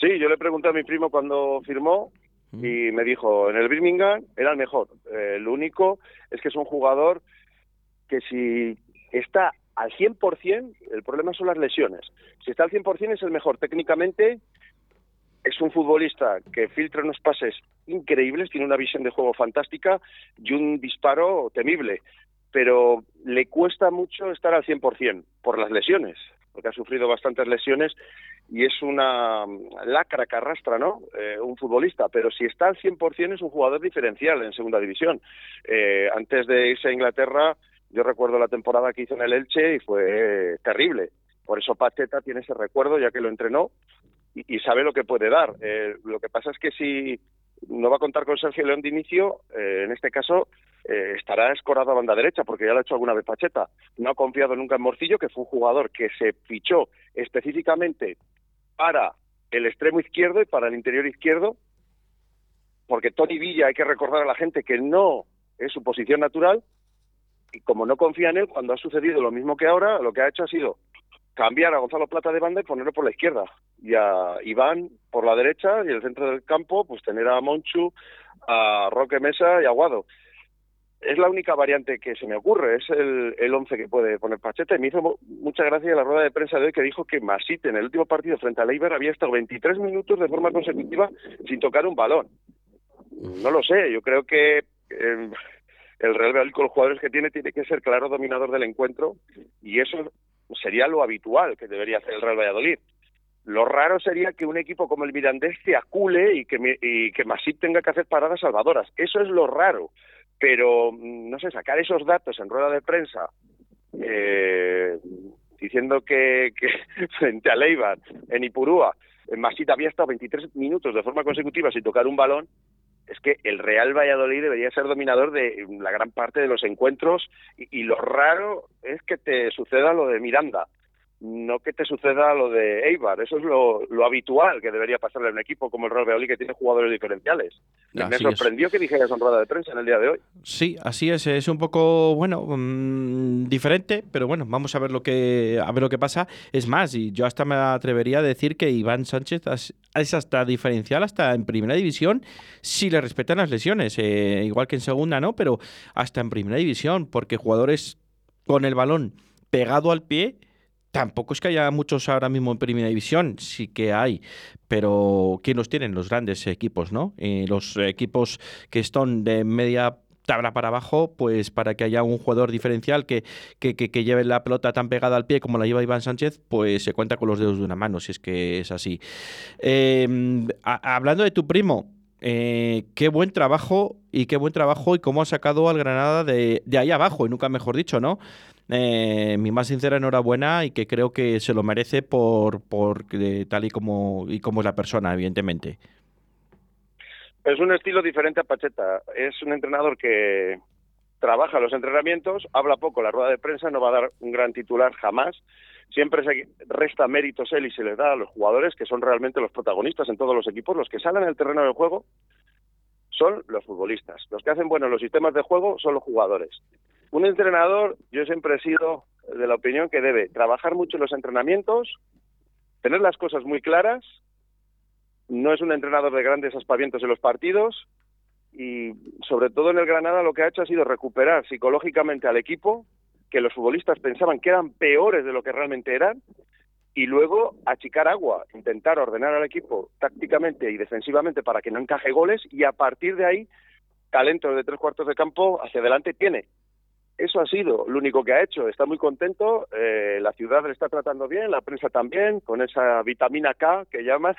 Speaker 11: Sí, yo le pregunté a mi primo cuando firmó y me dijo, en el Birmingham era el mejor. Eh, lo único es que es un jugador que si está al 100%, el problema son las lesiones. Si está al 100% es el mejor técnicamente, es un futbolista que filtra unos pases increíbles, tiene una visión de juego fantástica y un disparo temible, pero le cuesta mucho estar al 100% por las lesiones, porque ha sufrido bastantes lesiones y es una lacra que arrastra, ¿no? Eh, un futbolista, pero si está al 100% es un jugador diferencial en segunda división. Eh, antes de irse a Inglaterra, yo recuerdo la temporada que hizo en el Elche y fue terrible. Por eso Pacheta tiene ese recuerdo, ya que lo entrenó y, sabe lo que puede dar. Eh, lo que pasa es que si no va a contar con Sergio León de inicio, en este caso estará escorado a banda derecha, porque ya lo ha hecho alguna vez Pacheta. No ha confiado nunca en Morcillo, que fue un jugador que se fichó específicamente para el extremo izquierdo y para el interior izquierdo, porque Tony Villa hay que recordar a la gente que no es su posición natural, y como no confía en él, cuando ha sucedido lo mismo que ahora, lo que ha hecho ha sido cambiar a Gonzalo Plata de banda y ponerlo por la izquierda, y a Iván por la derecha, y el centro del campo, pues tener a Monchu, a Roque Mesa y a Guado es la única variante que se me ocurre, es el, el once que puede poner Pacheta. Y me hizo mucha gracia la rueda de prensa de hoy que dijo que Masite en el último partido frente a Leiber había estado 23 minutos de forma consecutiva sin tocar un balón. No lo sé, yo creo que eh, el Real Valladolid con los jugadores que tiene tiene que ser claro dominador del encuentro y eso sería lo habitual que debería hacer el Real Valladolid. Lo raro sería que un equipo como el Mirandés se acule y que, y que Masip tenga que hacer paradas salvadoras. Eso es lo raro pero mm, no sé, sacar esos datos en rueda de prensa eh, diciendo que, frente a Leibar, en Ipurúa, en Masita había estado 23 minutos de forma consecutiva sin tocar un balón, es que el Real Valladolid debería ser dominador de la gran parte de los encuentros y, lo raro es que te suceda lo de Miranda. No que te suceda lo de Eibar. Eso es lo, lo habitual que debería pasarle a un equipo como el Real Valladolid, que tiene jugadores diferenciales. Me sorprendió que dijeras en rueda de prensa en el día de hoy.
Speaker 1: Sí, así es. Es un poco, bueno, mm, diferente, pero bueno, vamos a ver lo que a ver lo que pasa. Es más, y yo hasta me atrevería a decir que Iván Sánchez es hasta diferencial hasta en primera división si le respetan las lesiones. Eh, igual que en segunda, ¿no? Pero hasta en primera división, porque jugadores con el balón pegado al pie Tampoco es que haya muchos ahora mismo en Primera División, sí que hay, pero ¿quién los tienen? Los grandes equipos, ¿no? Los equipos que están de media tabla para abajo, pues para que haya un jugador diferencial que, que, que- que lleve la pelota tan pegada al pie como la lleva Iván Sánchez, pues se cuenta con los dedos de una mano, si es que es así. Eh, hablando de tu primo, eh, qué buen trabajo y qué buen trabajo y cómo ha sacado al Granada de, de ahí abajo, y nunca mejor dicho, ¿no? Eh, mi más sincera enhorabuena y que creo que se lo merece por, por eh, tal y como, y como es la persona, evidentemente.
Speaker 11: Es un estilo diferente a Pacheta. Es un entrenador que trabaja los entrenamientos, habla poco la rueda de prensa, no va a dar un gran titular jamás. Siempre se resta méritos él y se les da a los jugadores que son realmente los protagonistas en todos los equipos. Los que salen al terreno del juego son los futbolistas. Los que hacen buenos los sistemas de juego son los jugadores. Un entrenador, yo siempre he sido de la opinión que debe trabajar mucho en los entrenamientos, tener las cosas muy claras no es un entrenador de grandes aspavientos en los partidos y sobre todo en el Granada lo que ha hecho ha sido recuperar psicológicamente al equipo, que los futbolistas pensaban que eran peores de lo que realmente eran, y luego achicar agua, intentar ordenar al equipo tácticamente y defensivamente para que no encaje goles y a partir de ahí talento de tres cuartos de campo hacia adelante tiene. Eso ha sido lo único que ha hecho. Está muy contento, eh, la ciudad le está tratando bien, la prensa también, con esa vitamina K que llaman,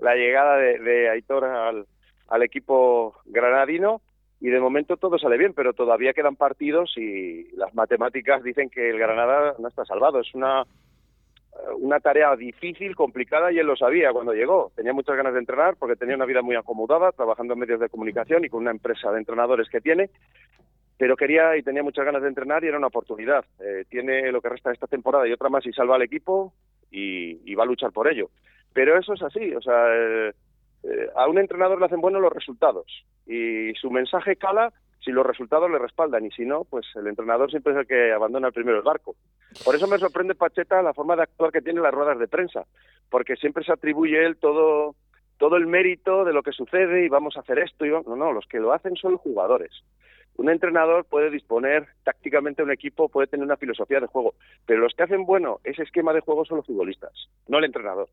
Speaker 11: la llegada de, de Aitor al, al equipo granadino y de momento todo sale bien, pero todavía quedan partidos y las matemáticas dicen que el Granada no está salvado. Es una eh, una tarea difícil, complicada, y él lo sabía cuando llegó. Tenía muchas ganas de entrenar porque tenía una vida muy acomodada, trabajando en medios de comunicación y con una empresa de entrenadores que tiene, pero quería y tenía muchas ganas de entrenar y era una oportunidad. Eh, tiene lo que resta de esta temporada y otra más y salva al equipo y, va a luchar por ello. Pero eso es así, o sea, eh, eh, a un entrenador le hacen buenos los resultados y su mensaje cala si los resultados le respaldan y si no, pues el entrenador siempre es el que abandona primero el barco. Por eso me sorprende Pacheta la forma de actuar que tiene en las ruedas de prensa, porque siempre se atribuye él todo todo el mérito de lo que sucede y vamos a hacer esto y no, no, los que lo hacen son los jugadores. Un entrenador puede disponer tácticamente un equipo, puede tener una filosofía de juego, pero los que hacen bueno ese esquema de juego son los futbolistas, no el entrenador.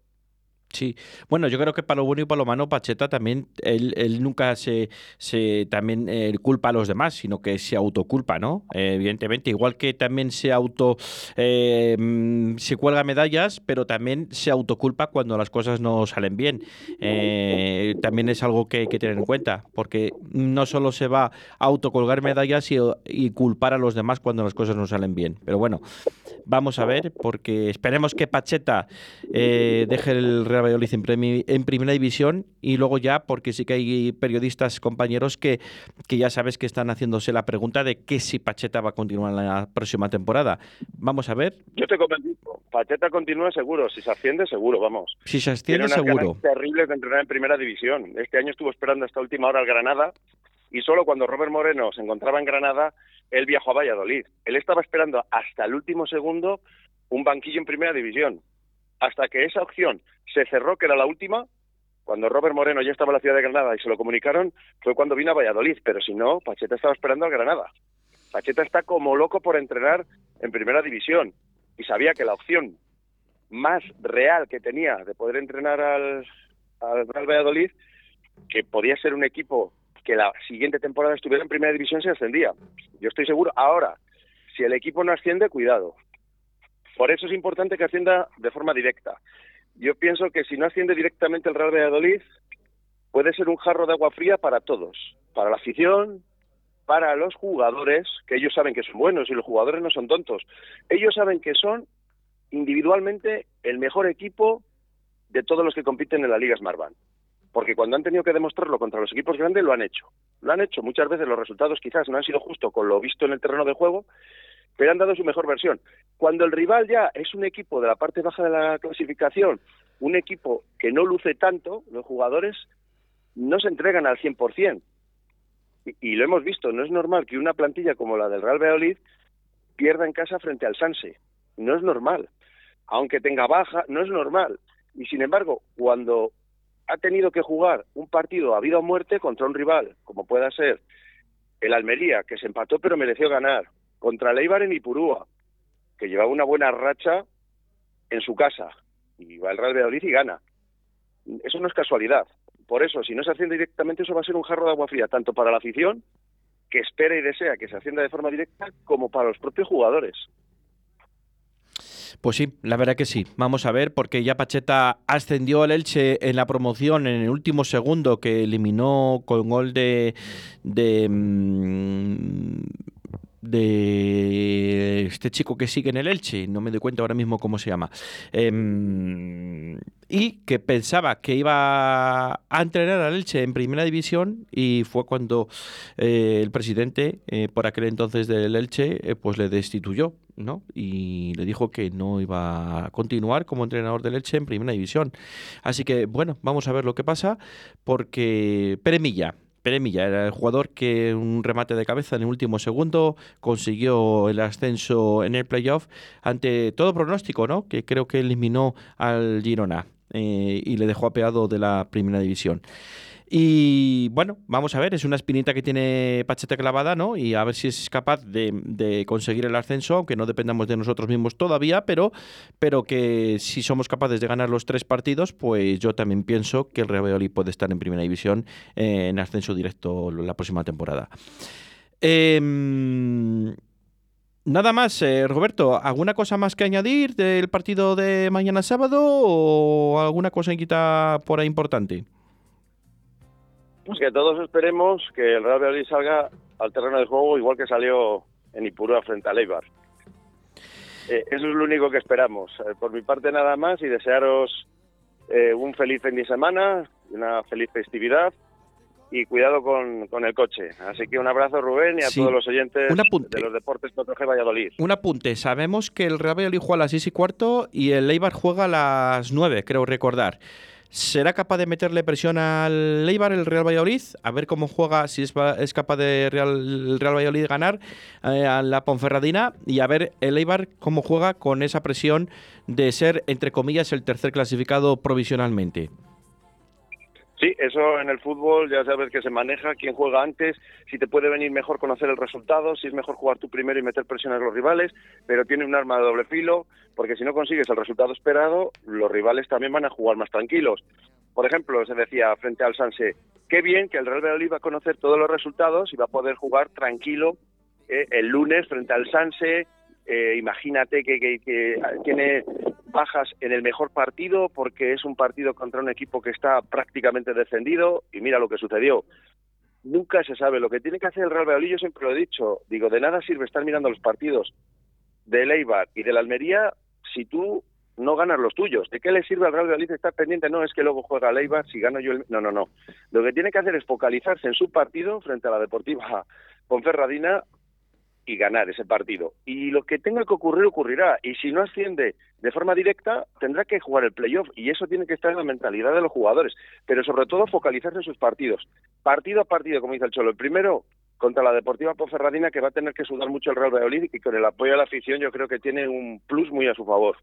Speaker 1: Sí, bueno, yo creo que para lo bueno y para lo malo, Pacheta también, él, él nunca se, se también eh, culpa a los demás, sino que se autoculpa, ¿no? Eh, evidentemente, igual que también se auto, eh, mm, se cuelga medallas, pero también se autoculpa cuando las cosas no salen bien. También es algo que hay que tener en cuenta, porque no solo se va a autocolgar medallas y, y culpar a los demás cuando las cosas no salen bien. Pero bueno, vamos a ver, porque esperemos que Pacheta deje el Real Valladolid en, premi- en primera división y luego ya, porque sí que hay periodistas, compañeros, que, que ya sabes que están haciéndose la pregunta de que si Pacheta va a continuar en la próxima temporada. Vamos a ver
Speaker 11: Yo te convenzo, Pacheta continúa seguro, si se asciende seguro, vamos.
Speaker 1: si se
Speaker 11: Tiene
Speaker 1: asciende
Speaker 11: unas
Speaker 1: seguro.
Speaker 11: terribles de entrenar en primera división. Este año estuvo esperando hasta última hora al Granada y solo cuando Robert Moreno se encontraba en Granada, él viajó a Valladolid. Él estaba esperando hasta el último segundo un banquillo en primera división. Hasta que esa opción se cerró, que era la última, cuando Robert Moreno ya estaba en la ciudad de Granada y se lo comunicaron, fue cuando vino a Valladolid. Pero si no, Pacheta estaba esperando al Granada. Pacheta está como loco por entrenar en primera división y sabía que la opción más real que tenía de poder entrenar al, al Real Valladolid, que podía ser un equipo que la siguiente temporada estuviera en primera división, se ascendía. Yo estoy seguro. Ahora, si el equipo no asciende, cuidado. Por eso es importante que ascienda de forma directa. Yo pienso que si no asciende directamente el Real Valladolid, puede ser un jarro de agua fría para todos, para la afición, para los jugadores, que ellos saben que son buenos y los jugadores no son tontos. Ellos saben que son individualmente el mejor equipo de todos los que compiten en la Liga Smartbank. Porque cuando han tenido que demostrarlo contra los equipos grandes, lo han hecho. Lo han hecho. Muchas veces los resultados quizás no han sido justos con lo visto en el terreno de juego, pero han dado su mejor versión. Cuando el rival ya es un equipo de la parte baja de la clasificación, un equipo que no luce tanto, los jugadores no se entregan al 100%. Y, y lo hemos visto, no es normal que una plantilla como la del Real Valladolid pierda en casa frente al Sanse. No es normal. Aunque tenga baja, no es normal. Y sin embargo, cuando ha tenido que jugar un partido a vida o muerte contra un rival, como pueda ser el Almería, que se empató pero mereció ganar, contra el Eibar en Ipurúa, que llevaba una buena racha en su casa, y va el Real Valladolid y gana. Eso no es casualidad. Por eso, si no se asciende directamente, eso va a ser un jarro de agua fría, tanto para la afición, que espera y desea que se ascienda de forma directa, como para los propios jugadores.
Speaker 1: Pues sí, la verdad que sí. Vamos a ver, porque ya Pacheta ascendió al Elche en la promoción en el último segundo que eliminó con gol de. mm, de este chico que sigue en el Elche, no me doy cuenta ahora mismo cómo se llama, Em, y que pensaba que iba a entrenar al Elche en primera división y fue cuando eh, el presidente, eh, por aquel entonces del Elche, eh, pues le destituyó, ¿no? Y le dijo que no iba a continuar como entrenador del Elche en primera división. Así que, bueno, vamos a ver lo que pasa, porque Pere Milla, Pere Milla era el jugador que un remate de cabeza en el último segundo consiguió el ascenso en el playoff ante todo pronóstico, ¿no? Que creo que eliminó al Girona eh, y le dejó apeado de la primera división. Y bueno, vamos a ver, es una espinita que tiene Pacheta clavada, ¿no? Y a ver si es capaz de, conseguir el ascenso, aunque no dependamos de nosotros mismos todavía, pero, pero que si somos capaces de ganar los tres partidos, pues yo también pienso que el Real Valladolid puede estar en primera división eh, en ascenso directo la próxima temporada. Em, Nada más, eh, Roberto, ¿alguna cosa más que añadir del partido de mañana sábado o alguna cosita por ahí importante?
Speaker 11: Pues que todos esperemos que el Real Valladolid salga al terreno de juego igual que salió en Ipurúa frente al Eibar. Eh, eso es lo único que esperamos. Eh, por mi parte nada más y desearos eh, un feliz fin de semana, una feliz festividad y cuidado con, con el coche. Así que un abrazo Rubén y a
Speaker 1: Sí.
Speaker 11: todos los oyentes de los deportes 4G Valladolid.
Speaker 1: Un apunte, sabemos que el Real Valladolid juega a las 6 y cuarto y el Eibar juega a las 9, creo recordar. ¿Será capaz de meterle presión al Eibar el Real Valladolid? A ver cómo juega, si es, es capaz de Real, el Real Valladolid ganar eh, a la Ponferradina y a ver el Eibar cómo juega con esa presión de ser, entre comillas, el tercer clasificado provisionalmente.
Speaker 11: Sí, eso en el fútbol ya sabes que se maneja, quién juega antes, si te puede venir mejor conocer el resultado, si es mejor jugar tú primero y meter presión a los rivales, pero tiene un arma de doble filo, porque si no consigues el resultado esperado, los rivales también van a jugar más tranquilos. Por ejemplo, se decía frente al Sanse, qué bien que el Real Valladolid va a conocer todos los resultados y va a poder jugar tranquilo eh, el lunes frente al Sanse. Eh, imagínate que, que- que tiene bajas en el mejor partido porque es un partido contra un equipo que está prácticamente descendido y mira lo que sucedió. Nunca se sabe. Lo que tiene que hacer el Real Valladolid, yo siempre lo he dicho, digo, de nada sirve estar mirando los partidos del Eibar y del Almería si tú no ganas los tuyos. ¿De qué le sirve al Real Valladolid estar pendiente? No es que luego juega el Eibar, si gano yo el... No, no, no. Lo que tiene que hacer es focalizarse en su partido frente a la Deportiva Ponferradina y ganar ese partido. Y lo que tenga que ocurrir, ocurrirá. Y si no asciende de forma directa, tendrá que jugar el playoff. Y eso tiene que estar en la mentalidad de los jugadores. Pero sobre todo focalizarse en sus partidos. Partido a partido, como dice el Cholo. El primero contra la Deportiva Ponferradina, que va a tener que sudar mucho el Real Valladolid y con el apoyo de la afición yo creo que tiene un plus muy a su favor.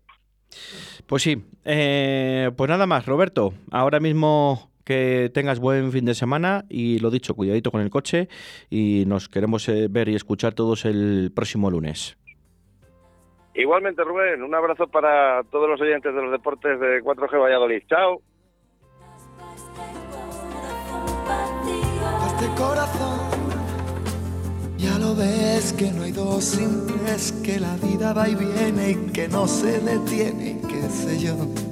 Speaker 1: Pues sí, eh, pues nada más, Roberto. Ahora mismo que tengas buen fin de semana y lo dicho, cuidadito con el coche y nos queremos eh, ver y escuchar todos el próximo lunes.
Speaker 11: Igualmente, Rubén, un abrazo para todos los oyentes de los deportes de 4G Valladolid. Chao.
Speaker 12: Este corazón, ya lo ves que no hay dos sin tres, que la vida va y viene y que no se detiene, qué sé yo.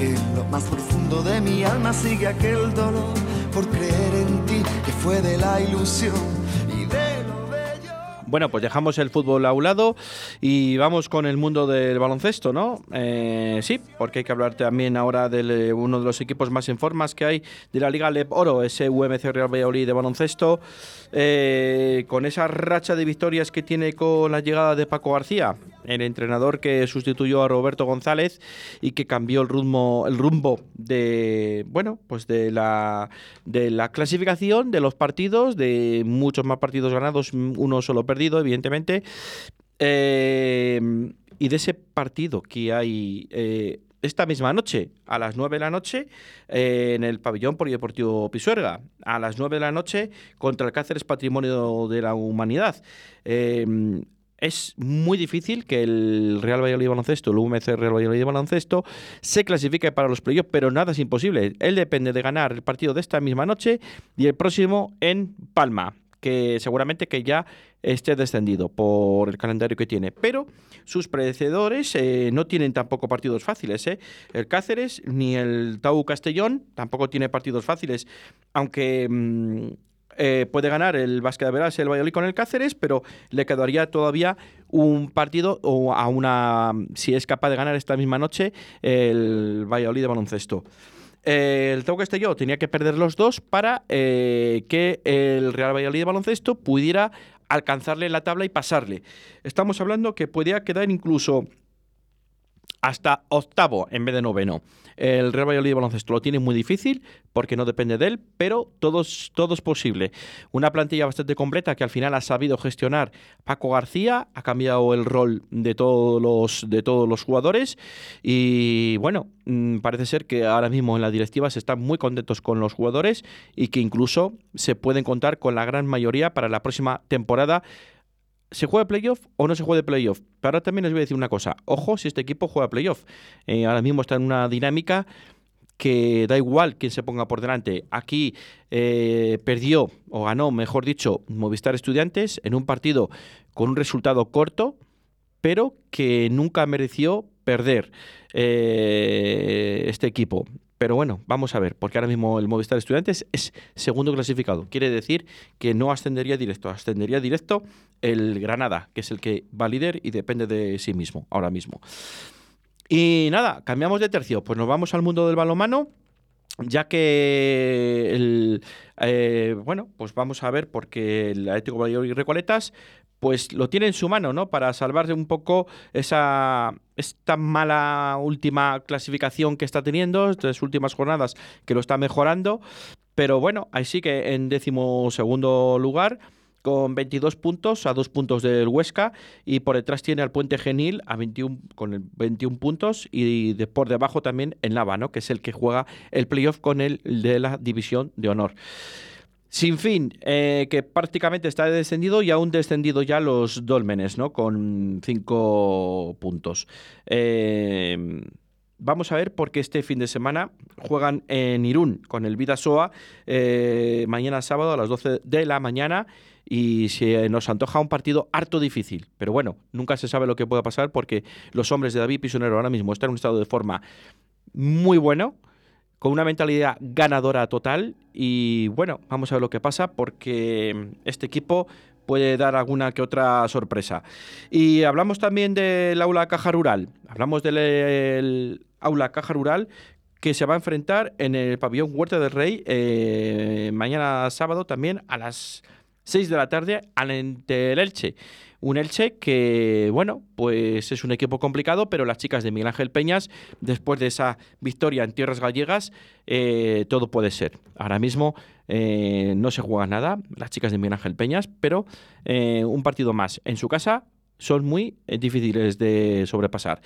Speaker 12: Que en lo más profundo de mi alma sigue aquel dolor por creer en ti que fue de la ilusión y de lo bello.
Speaker 1: Bueno, pues dejamos el fútbol a un lado y vamos con el mundo del baloncesto, ¿no? Eh, sí, porque hay que hablar también ahora de eh, uno de los equipos más en formas que hay de la Liga LEP Oro, ese UMC Real Valladolid de baloncesto, eh, con esa racha de victorias que tiene con la llegada de Paco García, el entrenador que sustituyó a Roberto González y que cambió el rumbo, el rumbo de bueno, pues de la de la clasificación de los partidos, de muchos más partidos ganados, uno solo perdido, evidentemente. Eh, y de ese partido que hay eh, esta misma noche, a las 9 de la noche, eh, en el pabellón polideportivo Pisuerga, a las 9 de la noche, contra el Cáceres Patrimonio de la Humanidad. Eh, es muy difícil que el Real Valladolid Baloncesto, el UMC Real Valladolid Baloncesto, se clasifique para los playoffs, pero nada es imposible. Él depende de ganar el partido de esta misma noche y el próximo en Palma, que seguramente que ya esté descendido por el calendario que tiene. Pero sus predecedores eh, no tienen tampoco partidos fáciles. ¿eh? El Cáceres ni el Tau Castellón tampoco tiene partidos fáciles, aunque... mm, eh, puede ganar el Básquet de Verás el Valladolid con el Cáceres, pero le quedaría todavía un partido o a una si es capaz de ganar esta misma noche el Valladolid de baloncesto. Eh, el Tau Castelló tenía que perder los dos para eh, que el Real Valladolid de baloncesto pudiera alcanzarle la tabla y pasarle. Estamos hablando que podía quedar incluso hasta octavo en vez de noveno. El Real Valladolid de baloncesto lo tiene muy difícil porque no depende de él, pero todo es, todo es posible. Una plantilla bastante completa que al final ha sabido gestionar Paco García, ha cambiado el rol de todos los, de todos los jugadores y bueno, mm, parece ser que ahora mismo en la directiva se están muy contentos con los jugadores y que incluso se pueden contar con la gran mayoría para la próxima temporada ¿Se juega playoff o no se juega playoff? Pero ahora también les voy a decir una cosa. Ojo si este equipo juega playoff. Eh, ahora mismo está en una dinámica que da igual quién se ponga por delante. Aquí eh, perdió, o ganó, mejor dicho, Movistar Estudiantes en un partido con un resultado corto, pero que nunca mereció perder eh, este equipo. Pero bueno, vamos a ver, porque ahora mismo el Movistar Estudiantes es segundo clasificado. Quiere decir que no ascendería directo, ascendería directo el Granada, que es el que va líder y depende de sí mismo ahora mismo. Y nada, cambiamos de tercio, pues nos vamos al mundo del balonmano ya que el, eh, bueno, pues vamos a ver porque el Atlético Valladolid y Recoletas pues lo tiene en su mano, ¿no? Para salvarse un poco esa esta mala última clasificación que está teniendo, estas últimas jornadas que lo está mejorando, pero bueno, ahí sí que en décimo segundo lugar con 22 puntos a dos puntos del Huesca y por detrás tiene al Puente Genil a 21 con el 21 puntos y de, por debajo también el Nava, ¿no? que es el que juega el playoff con el de la división de honor. Sin fin, eh, que prácticamente está descendido y aún descendido ya los Dolmenes, ¿no? Con cinco puntos. Eh, vamos a ver porque este fin de semana juegan en Irún con el Vidasoa eh, mañana sábado a las 12 de la mañana y se nos antoja un partido harto difícil. Pero bueno, nunca se sabe lo que pueda pasar porque los hombres de David Pisonero ahora mismo están en un estado de forma muy bueno con una mentalidad ganadora total y bueno, vamos a ver lo que pasa porque este equipo puede dar alguna que otra sorpresa. Y hablamos también del aula caja rural, hablamos del el aula caja rural que se va a enfrentar en el pabellón Huerta del Rey eh, mañana sábado también a las 6 de la tarde ante el Elche. Un Elche que, bueno, pues es un equipo complicado, pero las chicas de Miguel Ángel Peñas, después de esa victoria en tierras gallegas, eh, todo puede ser. Ahora mismo eh, no se juega nada, las chicas de Miguel Ángel Peñas, pero eh, un partido más en su casa son muy difíciles de sobrepasar.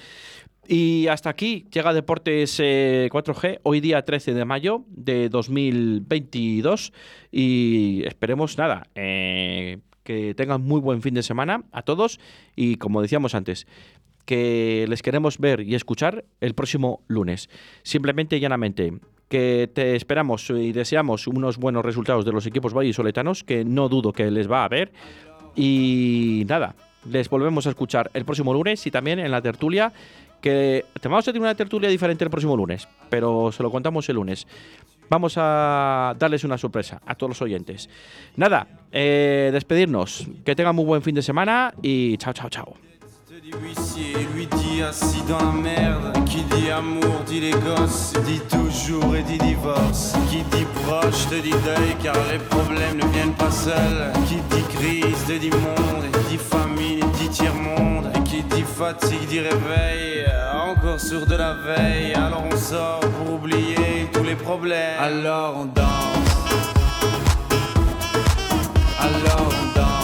Speaker 1: Y hasta aquí llega Deportes eh, 4G, hoy día 13 de mayo de 2022. Y esperemos, nada, eh, que tengan muy buen fin de semana a todos. Y como decíamos antes, que les queremos ver y escuchar el próximo lunes. Simplemente y llanamente, que te esperamos y deseamos unos buenos resultados de los equipos vallisoletanos, que no dudo que les va a haber. Y nada, les volvemos a escuchar el próximo lunes y también en la tertulia, que te vamos a tener una tertulia diferente el próximo lunes, pero se lo contamos el lunes. Vamos a darles una sorpresa a todos los oyentes. Nada, eh, despedirnos. Que tengan muy buen fin de semana y chao, chao, chao.
Speaker 13: Fatigue dit réveil, encore sourd de la veille. Alors on sort pour oublier tous les problèmes. Alors on danse. Alors on danse.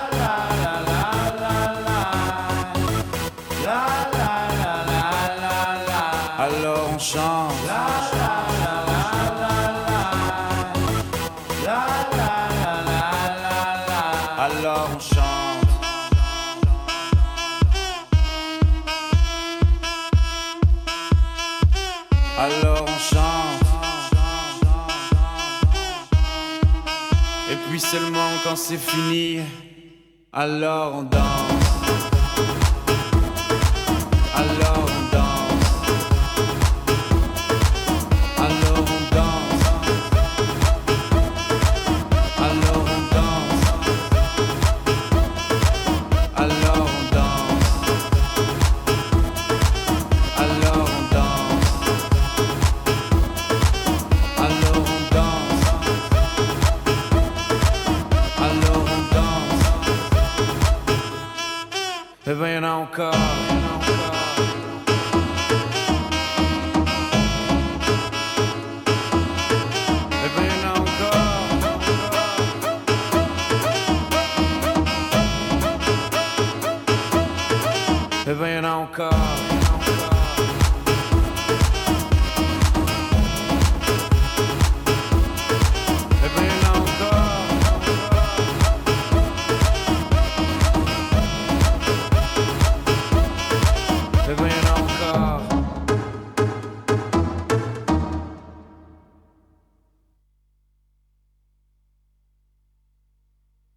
Speaker 13: C'est fini. Alors on danse.